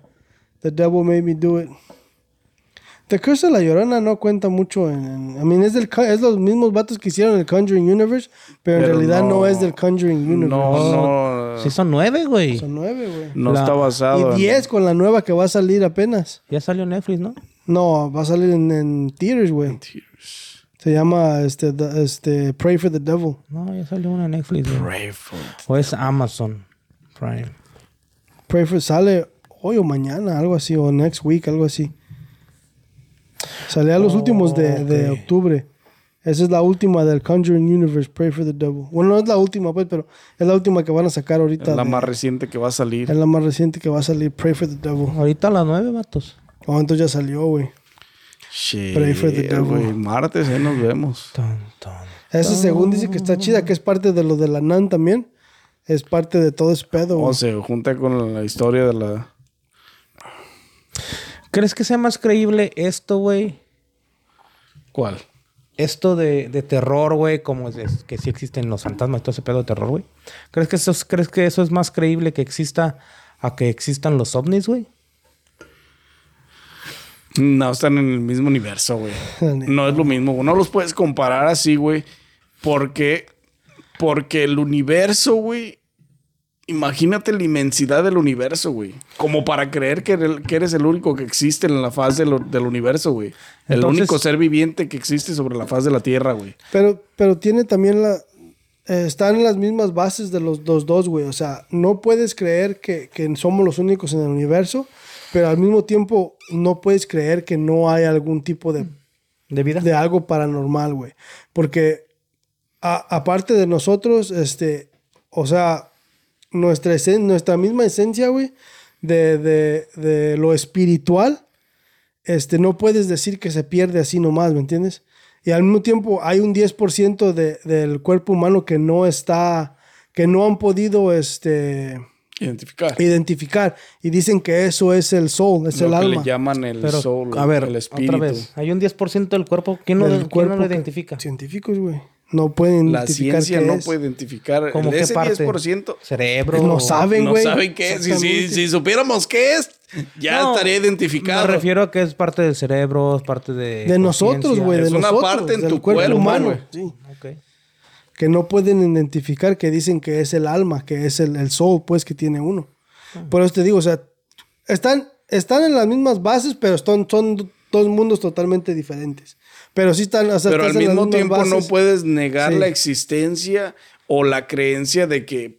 The Devil Made Me Do It. The Curse of La Llorona no cuenta mucho en... en- I mean, es, del, es los mismos vatos que hicieron el Conjuring Universe, pero, Pero en realidad no, no- es del Conjuring Universe. No, no. Sí, son nueve, güey. Son nueve, güey. No La- está basado. Y en- diez con la nueva que va a salir apenas. Ya salió Netflix, ¿no? No, va a salir en, en theaters, güey. Se llama este, the- este, Pray for the Devil. No, ya salió una en Netflix. Pray for- O es Amazon Prime. Pray for sale hoy o mañana, algo así, o next week, algo así. Sale a los últimos de, de octubre. Esa es la última del Conjuring Universe, Pray for the Devil. Bueno, no es la última, pues, pero es la última que van a sacar ahorita. Es la de- más reciente que va a salir. Es la más reciente que va a salir, Pray for the Devil. Ahorita a las nueve, vatos. Oh, entonces ya salió, güey. Shit, Pray for the devil. Martes, ahí nos vemos. Tan, tan. Esa según dice que está chida, que es parte de lo de la NAN también. Es parte de todo ese pedo, O se junta con la historia de la... ¿Crees que sea más creíble esto, güey? ¿Cuál? Esto de, de terror, güey, como es, es que sí existen los fantasmas y todo ese pedo de terror, güey. ¿Crees que, eso es, ¿Crees que eso es más creíble que exista a que existan los ovnis, güey? No están en el mismo universo, güey. No es lo mismo. güey. No los puedes comparar así, güey. Porque, porque el universo, güey. Imagínate la inmensidad del universo, güey. Como para creer que, el- que eres el único que existe en la faz del, del universo, güey. El Entonces- único ser viviente que existe sobre la faz de la Tierra, güey. Pero, pero tiene también la. eh, están en las mismas bases de los, los dos, güey. O sea, no puedes creer que, que somos los únicos en el universo, pero al mismo tiempo no puedes creer que no hay algún tipo de, ¿De vida? de algo paranormal, güey. Porque a- aparte de nosotros, este, o sea, nuestra, esen- nuestra misma esencia, güey, de, de, de lo espiritual, este, no puedes decir que se pierde así nomás, ¿me entiendes? Y al mismo tiempo hay un 10% de, del cuerpo humano que no está, que no han podido, este, Identificar. identificar. Y dicen que eso es el soul, es lo el que alma. le llaman el Pero, soul, a ver, el espíritu. otra vez. Hay un 10% del cuerpo. ¿Quién no, del quién cuerpo no lo que- identifica? Científicos, güey. No pueden La identificar ciencia qué no es. puede identificar. ¿Cómo de qué ese parte? 10%. Cerebro. No saben, no güey. saben qué es. Si, si, si supiéramos qué es, ya No, estaría identificado. Me refiero a que es parte del cerebro, es parte de. De nosotros, güey. De Es una nosotros, parte en del tu cuerpo cuerpo, humano. güey. Sí. Ok. Que no pueden identificar, que dicen que es el alma, que es el, el soul, pues, que tiene uno. Por eso te digo, o sea, están, están en las mismas bases, pero son, son dos mundos totalmente diferentes. Pero sí están, o sea, Pero al mismo tiempo no puedes negar Sí. la existencia o la creencia de que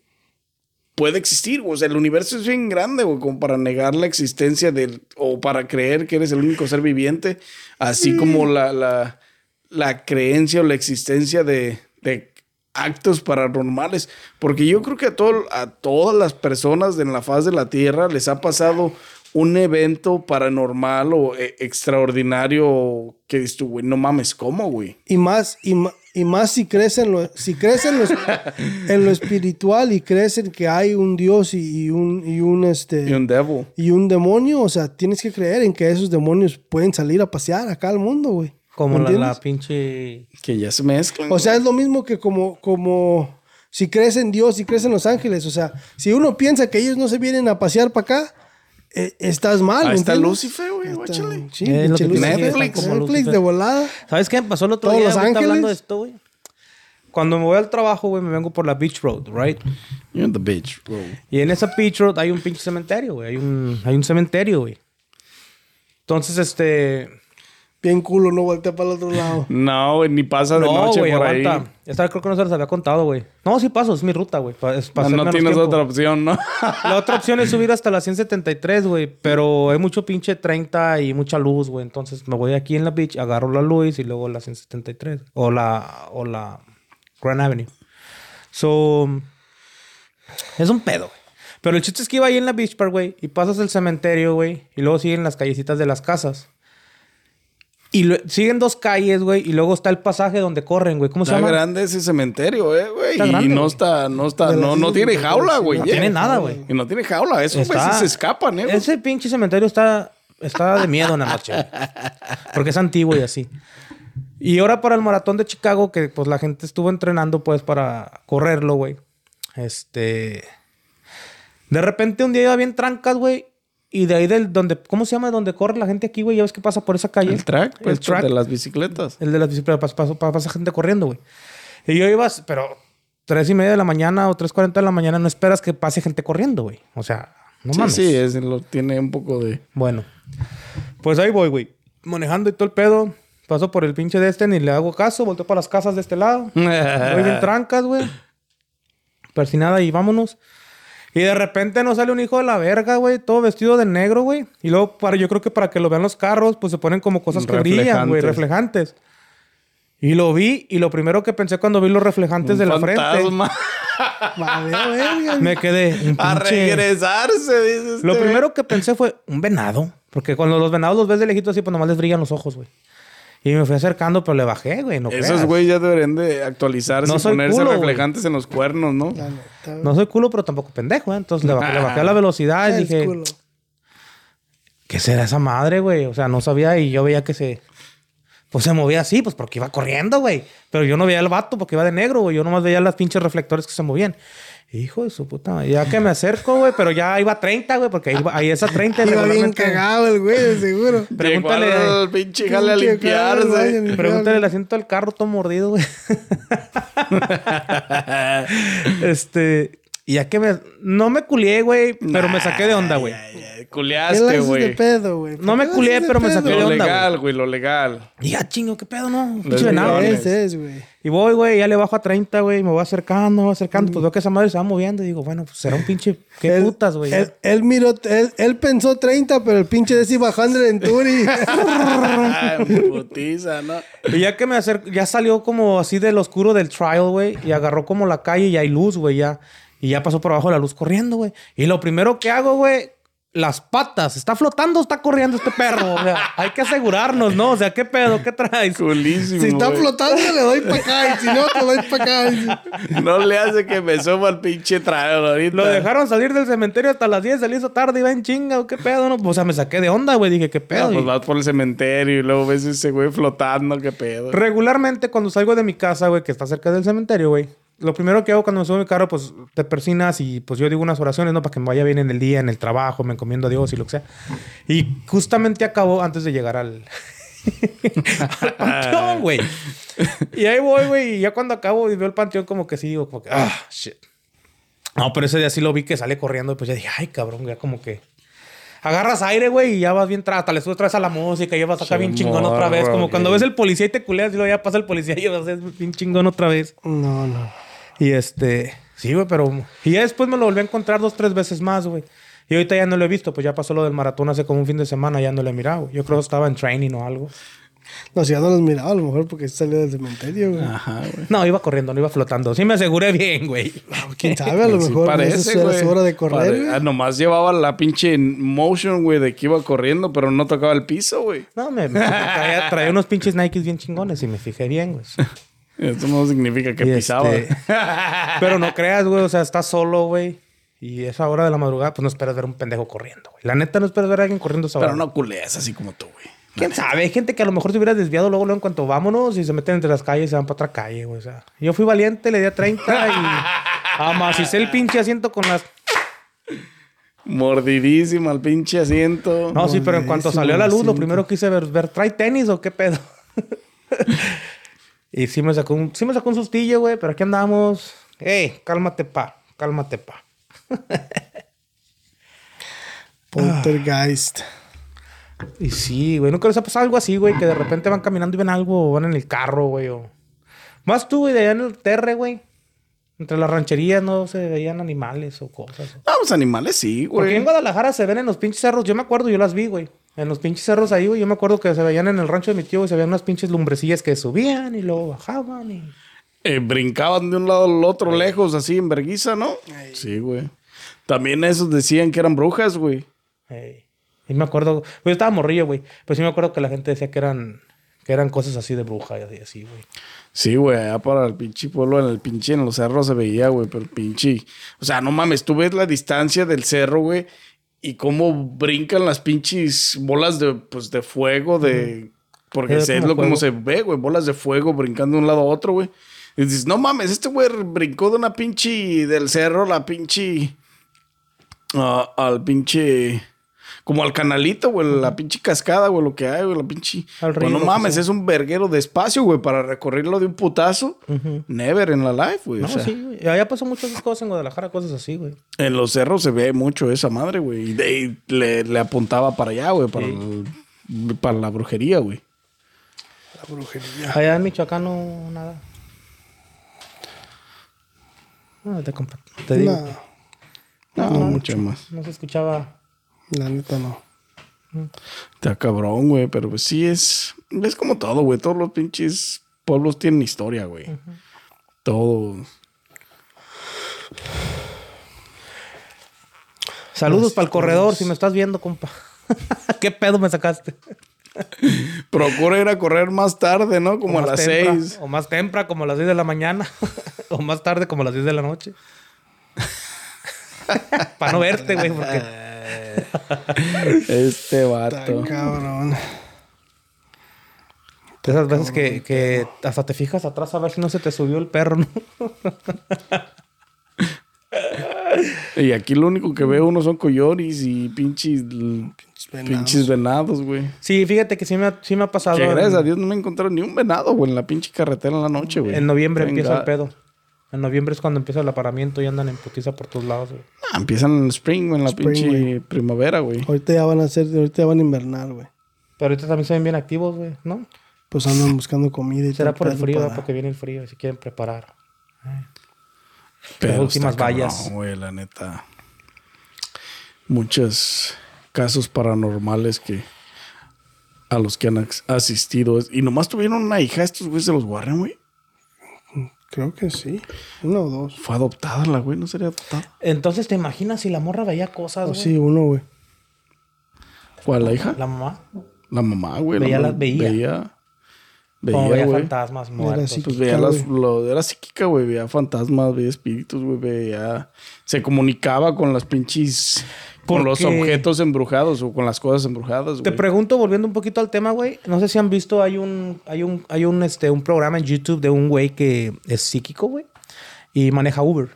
puede existir. O sea, el universo es bien grande, güey, como para negar la existencia del... o para creer que eres el único ser viviente, así Mm. como la, la, la creencia o la existencia de, de actos paranormales. Porque yo creo que a, todo, a todas las personas en la faz de la Tierra les ha pasado un evento paranormal o eh, extraordinario que dices tú, güey, no mames, ¿cómo, güey? Y más, y, y más si crees en lo, si crees en lo, en lo espiritual y crees en que hay un Dios y, y un, y un este Y un devil. y un demonio, o sea, tienes que creer en que esos demonios pueden salir a pasear acá al mundo, güey. Como ¿Me la, pinche. Que ya se mezclan. O sea, es lo mismo que como, como si crees en Dios y crees en los ángeles. O sea, si uno piensa que ellos no se vienen a pasear para acá, eh, estás mal. Ahí ¿me está? Lucifer, güey, Está- guáchale. Sí, Es lo que Netflix. como Netflix Lucifer. de volada. ¿Sabes qué me pasó el otro Todos día? Los ahorita hablando de Ángeles. esto, güey. Cuando me voy al trabajo, güey, me vengo por la Beach Road, right? You're in the bitch, bro. Y en esa Beach Road hay un pinche cementerio, güey. Hay un, hay un cementerio, güey. Entonces, este. Bien culo, no voltea para el otro lado. No, güey, ni pasa de No, noche güey, por aguanta. ahí. Esta creo que no se les había contado, güey. No, sí paso, es mi ruta, güey. No, no tienes tiempo. otra opción, ¿no? La otra opción es subir hasta la 173, güey. Pero hay mucho pinche 30 y mucha luz, güey. Entonces me voy aquí en la beach, agarro la luz y luego la 173. O la, o la Grand Avenue. So, es un pedo, güey. Pero el chiste es que iba ahí en la beach park, güey. Y pasas el cementerio, güey. Y luego siguen las callecitas de las casas. Y siguen dos calles, güey. Y luego está el pasaje donde corren, güey. ¿Cómo se Está llama? grande ese cementerio, eh, güey. Está Y grande, no güey. está, no está, no, no tiene jaula, güey. No tiene nada, güey. Y no tiene jaula. Está- güeyes se escapan, eh. güey. Ese pinche cementerio está, está de miedo en la noche. güey. Porque es antiguo y así. Y ahora para el maratón de Chicago, que pues la gente estuvo entrenando pues para correrlo, güey. Este... De repente un día iba bien trancas, güey. Y de ahí del donde... ¿Cómo se llama? Donde corre la gente aquí, güey. Ya ves que pasa por esa calle. El track, pues, el track. de las bicicletas. El de las bicicletas. Pasa, pasa, pasa gente corriendo, güey. Y yo iba... Pero... Tres y media de la mañana o tres cuarenta de la mañana no esperas que pase gente corriendo, güey. O sea, no sí, mames. sí, es, lo, tiene un poco de... Bueno, pues ahí voy, güey. Manejando y todo el pedo. Paso por el pinche de este, ni le hago caso. Volteo para las casas de este lado. Voy bien trancas, güey. Persinada y vámonos. Y de repente nos sale un hijo de la verga, güey. Todo vestido de negro, güey. Y luego, para, yo creo que para que lo vean los carros, pues se ponen como cosas que brillan, güey. Reflejantes. Y lo vi, y lo primero que pensé cuando vi los reflejantes de la frente, Fantasma. Vale, verga. me quedé. un A regresarse, dices. Lo primero que pensé fue un venado. Porque cuando los venados los ves de lejito así, pues nomás les brillan los ojos, güey. Y me fui acercando, pero le bajé, güey. No Esos güey ya deberían de actualizarse No y ponerse culo, güey. reflejantes en los cuernos, ¿no? Neta. No soy culo, pero tampoco pendejo, ¿eh? Entonces le bajé, le bajé a la velocidad y dije, culo. ¿qué será esa madre, güey? O sea, no sabía y yo veía que se... Pues se movía así, pues porque iba corriendo, güey. Pero yo no veía al vato porque iba de negro, güey. Yo nomás veía las pinches reflectores que se movían. Hijo de su puta madre. Ya que me acerco, güey, pero ya iba a 30, güey, porque ahí, iba- ahí es a 30. Iba bien cagado el güey, de seguro. Pregúntale- Llegó al pinche jale a limpiarse. vaya. Pregúntale el asiento del carro todo mordido, güey. este. Y ya que me. No me culié, güey, pero me saqué de onda, güey. Ay, ay, ¿Qué la Culeaste, güey. pedo, güey? No me ¿Por qué la culié, pero me saqué de Lo onda, legal, güey, lo legal. Y ya, chingo, ¿qué pedo, no? Pinche venado. güey. Y voy, güey, ya le bajo a 30, güey, me voy acercando, me voy acercando. Pues veo que esa madre se va moviendo y digo, bueno, pues será un pinche. ¿Qué Él- putas, güey? Él, él miró, él, él pensó 30, pero el pinche de ese iba 100 en Turi. Ay, putiza, ¿no? Y ya que me acerco, ya salió como así del oscuro del trial, güey, y agarró como la calle y hay luz, güey, ya. Y ya pasó por abajo de la luz corriendo, güey. Y lo primero que hago, güey, las patas. ¿Está flotando o está corriendo este perro? O sea, hay que asegurarnos, ¿no? O sea, ¿qué pedo? ¿Qué traes? Culísimo. si está flotando, le doy para acá. Y si no, te doy para acá. No le hace que me suba al pinche trailer ahorita. Lo dejaron salir del cementerio hasta las 10, se le hizo tarde, iba en chinga, ¿o qué pedo? No? O sea, me saqué de onda, güey. Dije, ¿qué Ah, pedo? pues Y vas por el cementerio y luego ves ese güey flotando, qué pedo. Regularmente, cuando salgo de mi casa, güey, que está cerca del cementerio, güey, lo primero que hago cuando me subo a mi carro, pues te persinas y pues yo digo unas oraciones, ¿no? Para que me vaya bien en el día, en el trabajo, me encomiendo a Dios y lo que sea. Y justamente acabo antes de llegar al. al panteón, güey. Y ahí voy, güey. Y ya cuando acabo y veo el panteón, como que sí digo, como que, ah, shit. No, pero ese día sí lo vi que sale corriendo. Y pues ya dije, ay, cabrón, ya como que. Agarras aire, güey, y ya vas bien trata, le subes otra vez a la música, y ya vas acá bien chingón otra vez. Como cuando ves el policía y te culeas, y luego ya pasa el policía y vas a ser bien chingón otra vez. No, no. Y este, sí, güey, pero. Y ya después me lo volví a encontrar dos, tres veces más, güey. Y ahorita ya no lo he visto, pues ya pasó lo del maratón hace como un fin de semana, ya no lo he mirado. güey. Yo creo que estaba en training o algo. No, si ya no los miraba, a lo mejor porque salió del cementerio, güey. Ajá, güey. No, iba corriendo, no iba flotando. Sí me aseguré bien, güey. ¿Quién sabe? A lo Sí mejor parece, eso era güey. su hora de correr, Pare- güey. ah, nomás llevaba la pinche motion, güey, de que iba corriendo, pero no tocaba el piso, güey. No, me, me- traía, traía unos pinches Nikes bien chingones y me fijé bien, güey. Esto no significa que Y pisaba. este- Pero no creas, güey. O sea, estás solo, güey. Y esa hora de la madrugada, pues no esperas ver un pendejo corriendo, güey. La neta, no esperas ver a alguien corriendo a esa hora. Pero no culeas así como tú, güey. ¿Quién sabe? Hay gente que a lo mejor se hubiera desviado luego, luego en cuanto vámonos y se meten entre las calles y se van para otra calle, güey. O sea, yo fui valiente, le di a 30 y amacicé el pinche asiento con las... Mordidísimo al pinche asiento. No, sí, pero en cuanto salió a la luz, lo primero que hice ver, ver ¿trae tenis o qué pedo? y sí me sacó un, sí me sacó un sustillo, güey, pero aquí andamos. Ey, cálmate, pa, cálmate, pa. Poltergeist. Y sí, güey, nunca les ha pasado algo así, güey, que de repente van caminando y ven algo o van en el carro, güey, o... Más tú, güey, de allá en el terre, güey. Entre las rancherías no se veían animales o cosas. No, los animales sí, Porque güey. en Guadalajara se ven en los pinches cerros. Yo me acuerdo, yo las vi, güey. En los pinches cerros ahí, güey. Yo me acuerdo que se veían en el rancho de mi tío, güey. Se veían unas pinches lumbrecillas que subían y luego bajaban y... Eh, brincaban de un lado al otro lejos, así en verguiza, ¿no? Sí, güey. También esos decían que eran brujas, güey. Ey. Y me acuerdo... Pues yo estaba morrillo, güey. Pero sí me acuerdo que la gente decía que eran... Que eran cosas así de bruja y así, así, güey. Sí, güey, allá para el pinche pueblo, en el pinche, en los cerros se veía, güey, pero el pinche. O sea, no mames, tú ves la distancia del cerro, güey, y cómo brincan las pinches bolas de, pues, de fuego, de. Porque es lo como se ve, güey, bolas de fuego brincando de un lado a otro, güey. Y dices, no mames, este güey brincó de una pinche. del cerro, la pinche. ah, al pinche. Como al canalito, güey, la pinche cascada, güey, lo que hay, güey, la pinche. Al río, Pues no mames, es un verguero de espacio, güey, para recorrerlo de un putazo. Never in la life, güey. No, o sea, sí, güey. Y Allá pasó muchas cosas en Guadalajara, cosas así, güey. En los cerros se ve mucho esa madre, güey. Y de le, le apuntaba para allá, güey, para, el- para la brujería, güey. La brujería. Allá en Michoacán no nada. No, te, te digo. No, No, mucho más. No se escuchaba. La neta no. Está cabrón, güey. Pero pues sí es. Es como todo, güey. Todos los pinches pueblos tienen historia, güey. Todo. Saludos para el corredor, si me estás viendo, compa. ¿Qué pedo me sacaste? Procura ir a correr más tarde, ¿no? Como a las tempra- seis. O más temprano, como a las 10 de la mañana. o más tarde, como a las 10 de la noche. Para no verte, güey, porque Este vato. cabrón. de esas veces que, que hasta te fijas atrás a ver si no se te subió el perro, ¿no? Y aquí lo único que veo uno son coyotes y pinches, venados. pinches venados, güey. Sí, fíjate que sí me ha, sí me ha pasado. Que gracias en, a Dios no me he encontrado ni un venado, güey, en la pinche carretera en la noche, güey. en noviembre Venga. empieza el pedo. En noviembre es cuando empieza el aparamiento y andan en putiza por todos lados, güey. Ah, empiezan en el spring, güey, en la Spring, pinche güey. primavera, güey. Ahorita ya van a ser, ahorita ya van a invernar, güey. Pero ahorita también se ven bien activos, güey, ¿no? Pues andan buscando comida y Será todo por el pedo frío, para- porque viene el frío y se quieren preparar. Pero Las últimas está cabrón, vallas. güey, la neta. Muchos casos paranormales que a los que han asistido. Y nomás tuvieron una hija estos güeyes de los Warren, güey. Creo que sí. Uno o dos. Fue adoptada la güey, no sería adoptada. Entonces, ¿te imaginas si la morra veía cosas, O güey? sí, uno, güey. ¿Cuál, la hija? La mamá. La mamá, güey. la Veía las- veía. Veía. Como Veía, veía güey. fantasmas muertos. Pues veía Psíquica, las, lo, era psíquica, güey. Veía fantasmas, veía espíritus, güey. Veía. Se comunicaba con las pinches. Con los objetos embrujados o con las cosas embrujadas, Te güey. pregunto, volviendo un poquito al tema, güey. No sé si han visto, hay un, hay un, hay un, este, un programa en YouTube de un güey que es psíquico, güey. Y maneja Uber.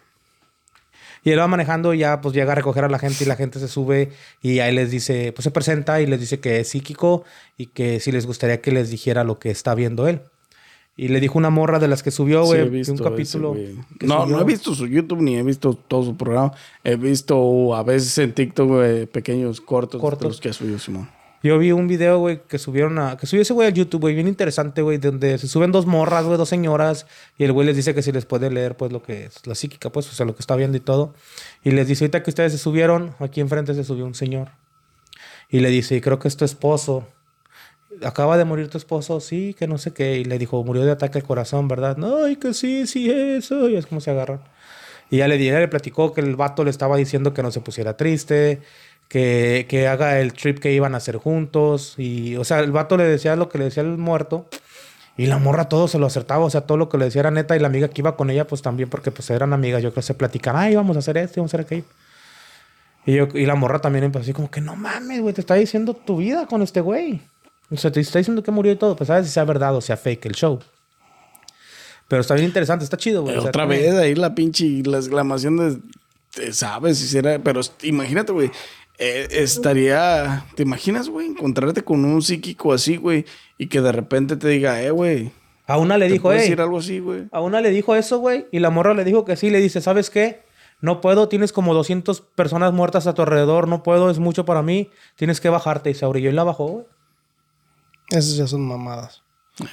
Y él va manejando y ya, pues llega a recoger a la gente y la gente se sube y ahí les dice, pues se presenta y les dice que es psíquico y que si les gustaría que les dijera lo que está viendo él. Y le dijo una morra de las que subió, güey, un capítulo. que no, subió. no he visto su YouTube ni he visto todo su programa. He visto a veces en TikTok, güey, pequeños cortos, Cortos. de los que ha subido Simón. Yo vi un video, güey, que subieron a... Que subió ese güey a YouTube, güey, bien interesante, güey, donde se suben dos morras, güey, dos señoras, y el güey les dice que si les puede leer, pues, lo que es la psíquica, pues, o sea, lo que está viendo y todo. Y les dice, ahorita que ustedes se subieron, aquí enfrente se subió un señor. Y le dice, y creo que es tu esposo. Acaba de morir tu esposo, sí, que no sé qué. Y le dijo, murió de ataque al corazón, ¿verdad? No, y que sí, sí, eso. Y es como se agarran. Y ya le, ya le platicó que el vato le estaba diciendo que no se pusiera triste, que, que haga el trip que iban a hacer juntos. Y, o sea, el vato le decía lo que le decía el muerto. Y la morra todo se lo acertaba, o sea, todo lo que le decía era neta. Y la amiga que iba con ella, pues también, porque pues eran amigas, yo creo se platican, ay, vamos a hacer esto, vamos a hacer aquello. Y, yo, y la morra también empezó así como que no mames, güey, te está diciendo tu vida con este güey. O sea, te está diciendo que murió y todo. Pues sabes si sea verdad o sea fake el show. Pero está bien interesante, está chido, güey. O sea, Otra vez ahí la pinche, la exclamación de, de, ¿sabes? Si será, pero imagínate, güey. eh, estaría, ¿te imaginas, güey? Encontrarte con un psíquico así, güey, y que de repente te diga, eh, güey. A una le ¿te dijo, decir algo así, güey? A una le dijo eso, güey, y la morra le dijo que sí. Le dice, ¿sabes qué? No puedo, tienes como 200 personas muertas a tu alrededor, no puedo, es mucho para mí, tienes que bajarte. Y se orilló y la bajó, güey. Esas ya son mamadas.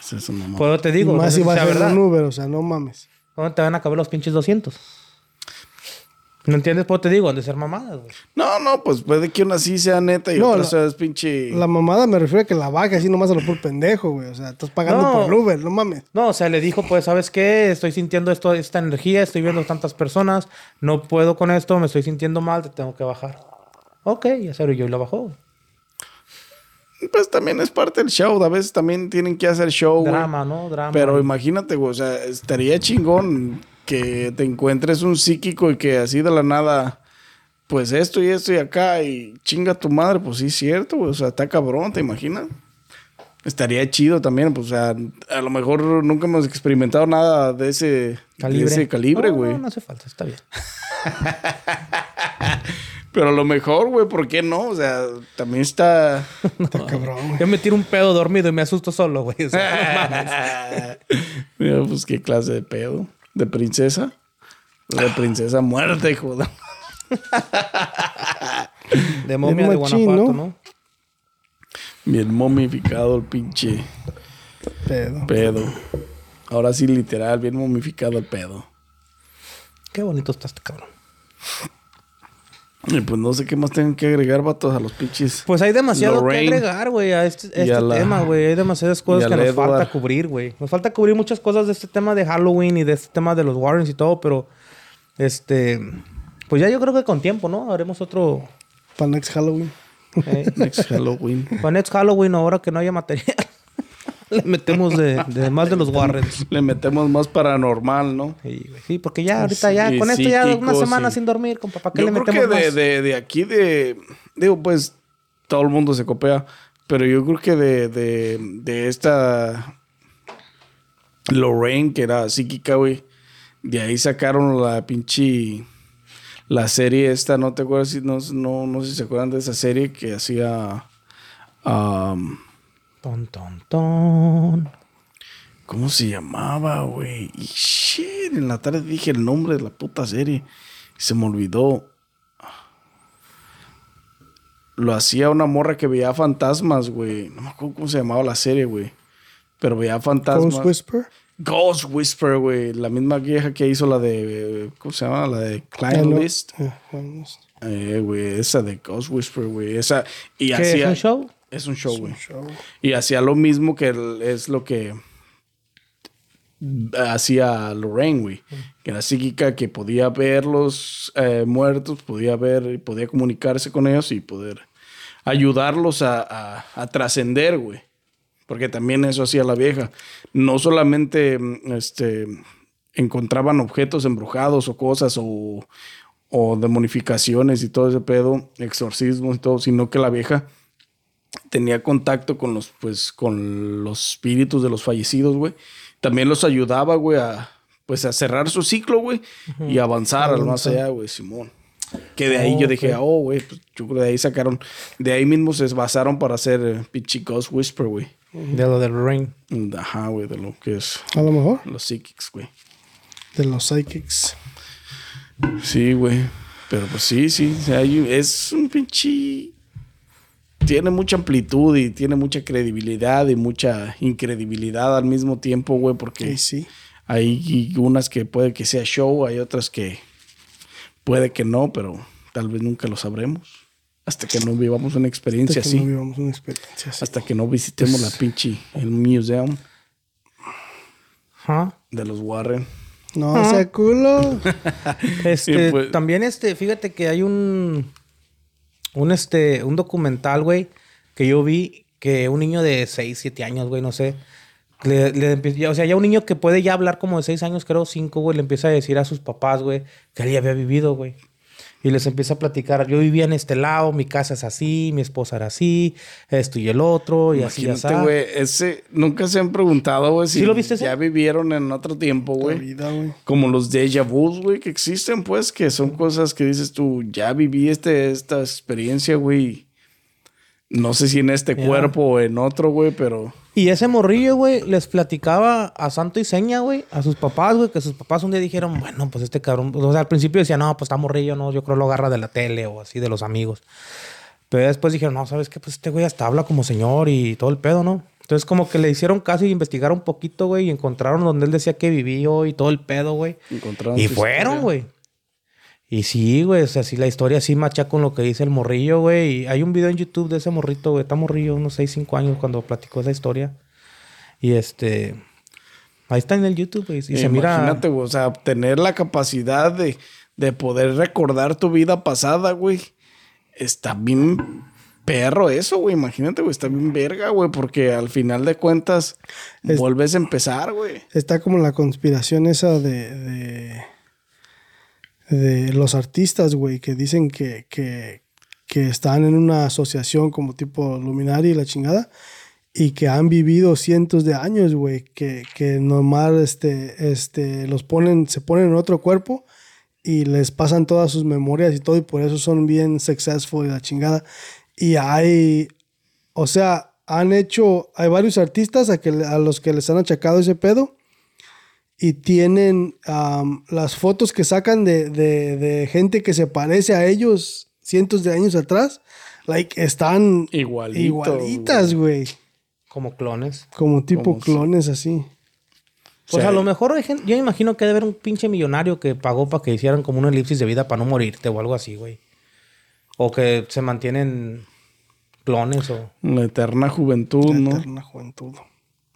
Es eso, mamá. Pues yo te Y digo, no más si vas a un Uber, o sea, no mames. ¿Dónde te van a caber los pinches 200? ¿No entiendes? Pues te digo, han de ser mamadas, güey. No, no, pues puede que una así sea neta y No, otra la- sea es pinche. La mamada me refiero a que la vaca así nomás a lo por pendejo, güey. O sea, estás pagando No. por el Uber, no mames. No, o sea, le dijo, pues, ¿sabes qué? Estoy sintiendo esto, esta energía, estoy viendo tantas personas, no puedo con esto, me estoy sintiendo mal, te tengo que bajar. Ok, ya se orilló y la bajó. güey. Pues también es parte del show. A veces también tienen que hacer show. Drama, ¿no? Drama. Pero imagínate, güey, o sea, estaría chingón que te encuentres un psíquico y que así de la nada, pues esto y esto y acá y chinga tu madre, pues sí es cierto, güey, o sea, está cabrón, ¿te imaginas? Estaría chido también, pues, o sea, a lo mejor nunca hemos experimentado nada de ese Calibre. de ese calibre, No, güey. No, no hace falta, está bien. Pero a lo mejor, güey, ¿por qué no? O sea, también está... Está cabrón, güey. Yo me tiro un pedo dormido y me asusto solo, güey. O sea, no. Mira, pues qué clase de pedo. ¿De princesa? De princesa muerta, hijo de... De momia de machín, Guanajuato, ¿no? ¿no? Bien momificado el pinche Pedo. pedo. Ahora sí, literal, bien momificado el pedo. Qué bonito está este cabrón. Y pues no sé qué más tengan que agregar, vatos, a los pinches. Pues hay demasiado Lorraine. que agregar, güey, a este, a Y a este la- tema, güey. Hay demasiadas cosas que nos Edward. falta cubrir, güey. Nos falta cubrir muchas cosas de este tema de Halloween y de este tema de los Warrens y todo, pero este. Pues ya yo creo que con tiempo, ¿no? Haremos otro. Para next Halloween. eh, Next Halloween. para next Halloween, ahora que no haya material. Le metemos de, de más de los Warrens. Le metemos más paranormal, ¿no? Sí, güey. Sí, porque ya ahorita ya, Sí, con esto ya una semana sí. sin dormir, compa. ¿Para qué Yo le creo que metemos de, más? de, de aquí de... Digo, pues todo el mundo se copia. Pero yo creo que de, de, de esta Lorraine, que era psíquica, güey. De ahí sacaron la pinche... La serie esta, no te acuerdas si... No, no, no sé si se acuerdan de esa serie que hacía... um, Ton, ton, ton. ¿Cómo se llamaba, güey? Y shit, en la tarde dije el nombre de la puta serie. Se me olvidó. Lo hacía una morra que veía fantasmas, güey. No me acuerdo cómo se llamaba la serie, güey. Pero veía fantasmas. Ghost Whisper. Ghost Whisper, güey. La misma vieja que hizo la de. ¿Cómo se llama? La de Client. List. Eh. Eh, güey. Esa de Ghost Whisper, güey. Esa. Y ¿Qué hacía. es un show? Es un show, güey. Y hacía lo mismo que el- es lo que hacía Lorraine, güey. Que era psíquica, que podía ver los eh, muertos, podía ver, podía comunicarse con ellos y poder ayudarlos a, a- a trascender, güey. Porque también eso hacía la vieja. No solamente mm, este, encontraban objetos embrujados o cosas o, o demonificaciones y todo ese pedo, exorcismos y todo, sino que la vieja tenía contacto con los, pues, con los espíritus de los fallecidos, güey. También los ayudaba, güey, a, pues, a cerrar su ciclo, güey, y avanzar al más allá, güey, Simón. Que de ahí Oh, yo dije, oh, güey, pues, yo creo que de ahí sacaron, de ahí mismo se basaron para hacer eh, pinche Ghost Whisper, güey. De lo del Rain. Ajá, güey, de lo que es A lo mejor. los psíquicos, güey. De los psychics. Sí, güey. Pero pues sí, sí. o sea, hay- es un pinche. Tiene mucha amplitud y tiene mucha credibilidad y mucha incredibilidad al mismo tiempo, güey, porque sí. hay unas que puede que sea show, hay otras que puede que no, pero tal vez nunca lo sabremos. Hasta que no vivamos una experiencia Hasta que así. no vivamos una experiencia así. hasta que no visitemos la pinche, el museum Ajá. de los Warren. No sea culo. Este, Sí, pues. también este, fíjate que hay un un este un documental, güey, que yo vi que un niño de 6, 7 años, güey, no sé, le, le o sea, ya un niño que puede ya hablar como de 6 años, creo 5, güey, le empieza a decir a sus papás, güey, que él había vivido, güey. Y les empieza a platicar, yo vivía en este lado, mi casa es así, mi esposa era así, esto y el otro, y así, Imagínate, así. güey, ese nunca se han preguntado, güey, si ¿Sí lo viste ese? ya vivieron en otro tiempo, güey. güey. Como los déjà vus, güey, que existen, pues, que son cosas que dices tú, ya viví este, esta experiencia, güey. No sé si en este Ya. cuerpo o en otro, güey, pero... Y ese morrillo, güey, les platicaba a Santo y Seña, güey, a sus papás, güey, que sus papás un día dijeron, bueno, pues este cabrón, o sea, al principio decían, no, pues está morrillo, no, yo creo lo agarra de la tele o así de los amigos. Pero después dijeron, no, ¿sabes qué? Pues este güey hasta habla como señor y todo el pedo, ¿no? Entonces como que le hicieron caso y investigaron un poquito, güey, y encontraron donde él decía que vivió y todo el pedo, güey. Encontraron Y fueron, güey. Y sí, güey, o sea, sí, la historia sí macha con lo que dice el morrillo, güey. Y hay un video en YouTube de ese morrito, güey. Está morrillo, unos 6, 5 años cuando platicó esa historia. Y este... Ahí está en el YouTube, güey. Y se mira... Imagínate, güey, o sea, tener la capacidad de, de poder recordar tu vida pasada, güey. Está bien perro eso, güey. Imagínate, güey, está bien verga, güey, porque al final de cuentas Es- vuelves a empezar, güey. Está como la conspiración esa de, de, de los artistas, güey, que dicen que, que, que están en una asociación como tipo Luminari y la chingada, y que han vivido cientos de años, güey, que, que normal este, este, los ponen, se ponen en otro cuerpo y les pasan todas sus memorias y todo, y por eso son bien successful y la chingada. Y hay, o sea, han hecho, hay varios artistas a, que, a los que les han achacado ese pedo y tienen las fotos que sacan de, de- de gente que se parece a ellos cientos de años atrás, like, están Igualito, igualitas, güey. Como clones. Como tipo Como clones así. Pues sea, a lo mejor hay gente... Yo imagino que debe haber un pinche millonario que pagó para que hicieran como una elipsis de vida para no morirte o algo así, güey. O que se mantienen clones o La eterna juventud, La ¿no? eterna juventud.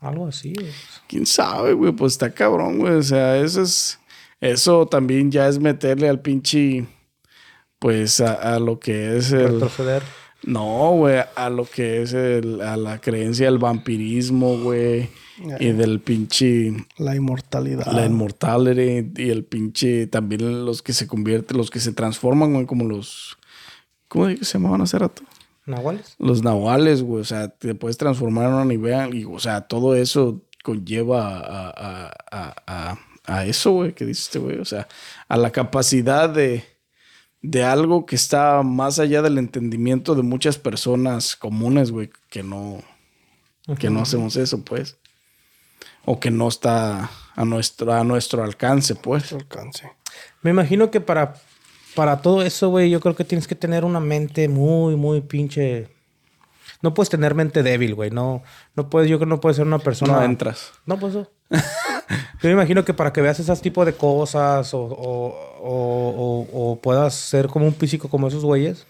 Algo así. güey. ¿Quién sabe, güey? Pues está cabrón, güey. O sea, eso es... Eso también ya es meterle al pinche... Pues a, a lo que es el... Retroceder. No, güey, a lo que es el, a la creencia del vampirismo, güey. Y del pinche... La inmortalidad. La inmortality y el pinche... También los que se convierten, los que se transforman, güey, como los... ¿Cómo se llamaban hace rato? ¿Nahuales? Los nahuales, güey. O sea, te puedes transformar en una nivel. Y, o sea, todo eso conlleva a, a, a, a, a eso, güey, que dice este güey. O sea, a la capacidad de, de algo que está más allá del entendimiento de muchas personas comunes, güey, que no, que no hacemos eso, pues. O que no está a nuestro, a nuestro alcance, pues. Su alcance. Me imagino que para, para todo eso, güey, yo creo que tienes que tener una mente muy, muy pinche. No puedes tener mente débil, güey. No, no puedes, yo creo que no puedes ser una persona. No entras. No, pues no. Yo me imagino que para que veas ese tipo de cosas o, o, o- puedas ser como un físico como esos güeyes,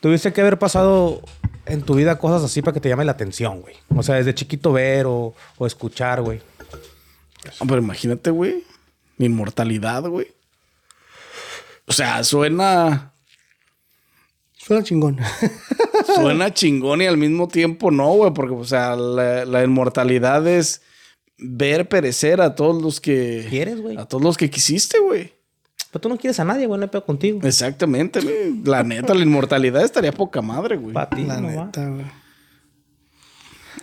tuviste que haber pasado en tu vida cosas así para que te llame la atención, güey. O sea, desde chiquito ver o, o escuchar, güey. Ah, Pero imagínate, güey. Mi inmortalidad, güey. O sea, suena. Suena chingón. Suena chingón y al mismo tiempo no, güey. Porque, o sea, la, la inmortalidad es ver perecer a todos los que. ¿Quieres, güey? A todos los que quisiste, güey. Pero tú no quieres a nadie, güey. No hay pedo contigo. Exactamente, güey. La neta, la inmortalidad estaría poca madre, güey. Para ti, La no va. neta, güey.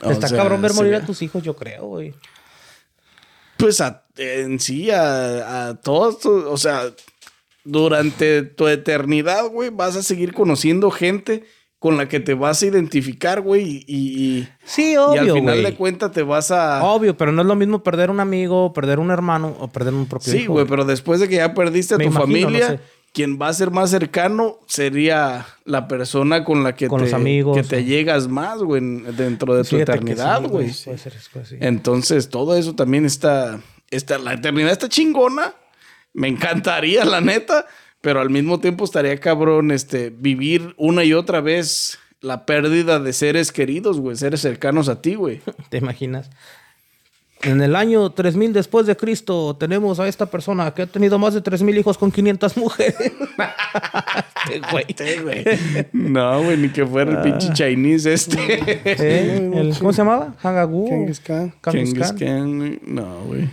O Está sea, cabrón ver morir a tus hijos, yo creo, güey. Pues a- en sí, a, a todos, o sea, durante tu eternidad, güey, vas a seguir conociendo gente con la que te vas a identificar, güey, y, y- Sí, y al obvio, final de cuentas te vas a... Obvio, pero no es lo mismo perder un amigo, perder un hermano o perder un propio sí, güey, pero después de que ya perdiste a Me tu imagino, familia, no sé. quien va a ser más cercano sería la persona con la que, Con te, los amigos, que te llegas más, güey, en- dentro de tu Fíjate eternidad, sí, güey. Puede ser. Entonces, todo eso también está, está. La eternidad está chingona. Me encantaría, la neta. Pero al mismo tiempo estaría cabrón este, vivir una y otra vez la pérdida de seres queridos, güey. Seres cercanos a ti, güey. ¿Te imaginas? En el año 3000 después de Cristo tenemos a esta persona que ha tenido más de 3000 hijos con 500 mujeres. Este güey. No, güey, ni que fuera el pinche Chinese este. ¿Eh? El- ¿Cómo se llamaba? Hagagu. Genghis Khan. Genghis Khan. No, güey.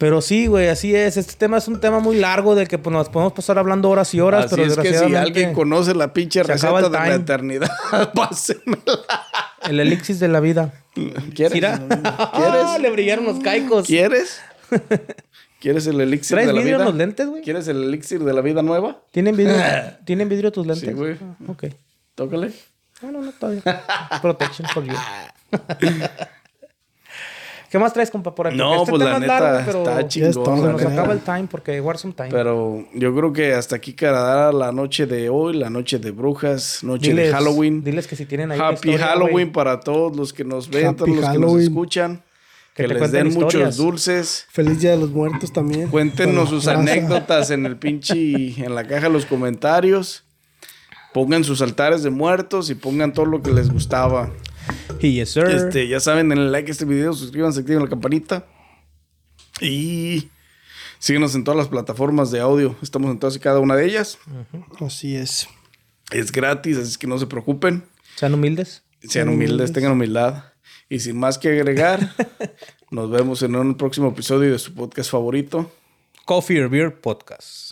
Pero sí, güey, así es. Este tema es un tema muy largo del que pues, nos podemos pasar hablando horas y horas, Así pero es que si alguien conoce la pinche receta de la eternidad, pásenmela. el elixir de la vida. ¿Quieres? Mira. ¿Quieres? Le brillaron los caicos. ¿Quieres? ¿Quieres el elixir ¿Traes de la vidrio vida? en los lentes, güey? ¿Quieres el elixir de la vida nueva? ¿Tienen vidrio, ¿Tienen vidrio tus lentes? Sí, güey. Ah, ok. Tócale. No, no, no, todavía. Protection for you. ¿Qué más traes, compa, por aquí? No, Este pues la es neta largo, pero está chingón. Se nos acaba el time porque Warzone time. Pero yo creo que hasta aquí quedará la noche de hoy, la noche de brujas, noche de Halloween. Diles que si tienen ahí Happy historia, Halloween para todos los que nos ven, Happy todos los que nos escuchan. Que les den muchos dulces. Feliz Día de los Muertos también. Cuéntenos sus anécdotas en el pinche, en la caja de los comentarios. Pongan sus altares de muertos y pongan todo lo que les gustaba. Yes, sir. Este, ya saben, denle like a este video, suscríbanse, activen la campanita. Y síguenos en todas las plataformas de audio. Estamos en todas y cada una de ellas. Así es. Es gratis, así que no se preocupen. Sean humildes. Sean humildes, tengan humildad. Y sin más que agregar, nos vemos en un próximo episodio de su podcast favorito. Coffee or Beer Podcast.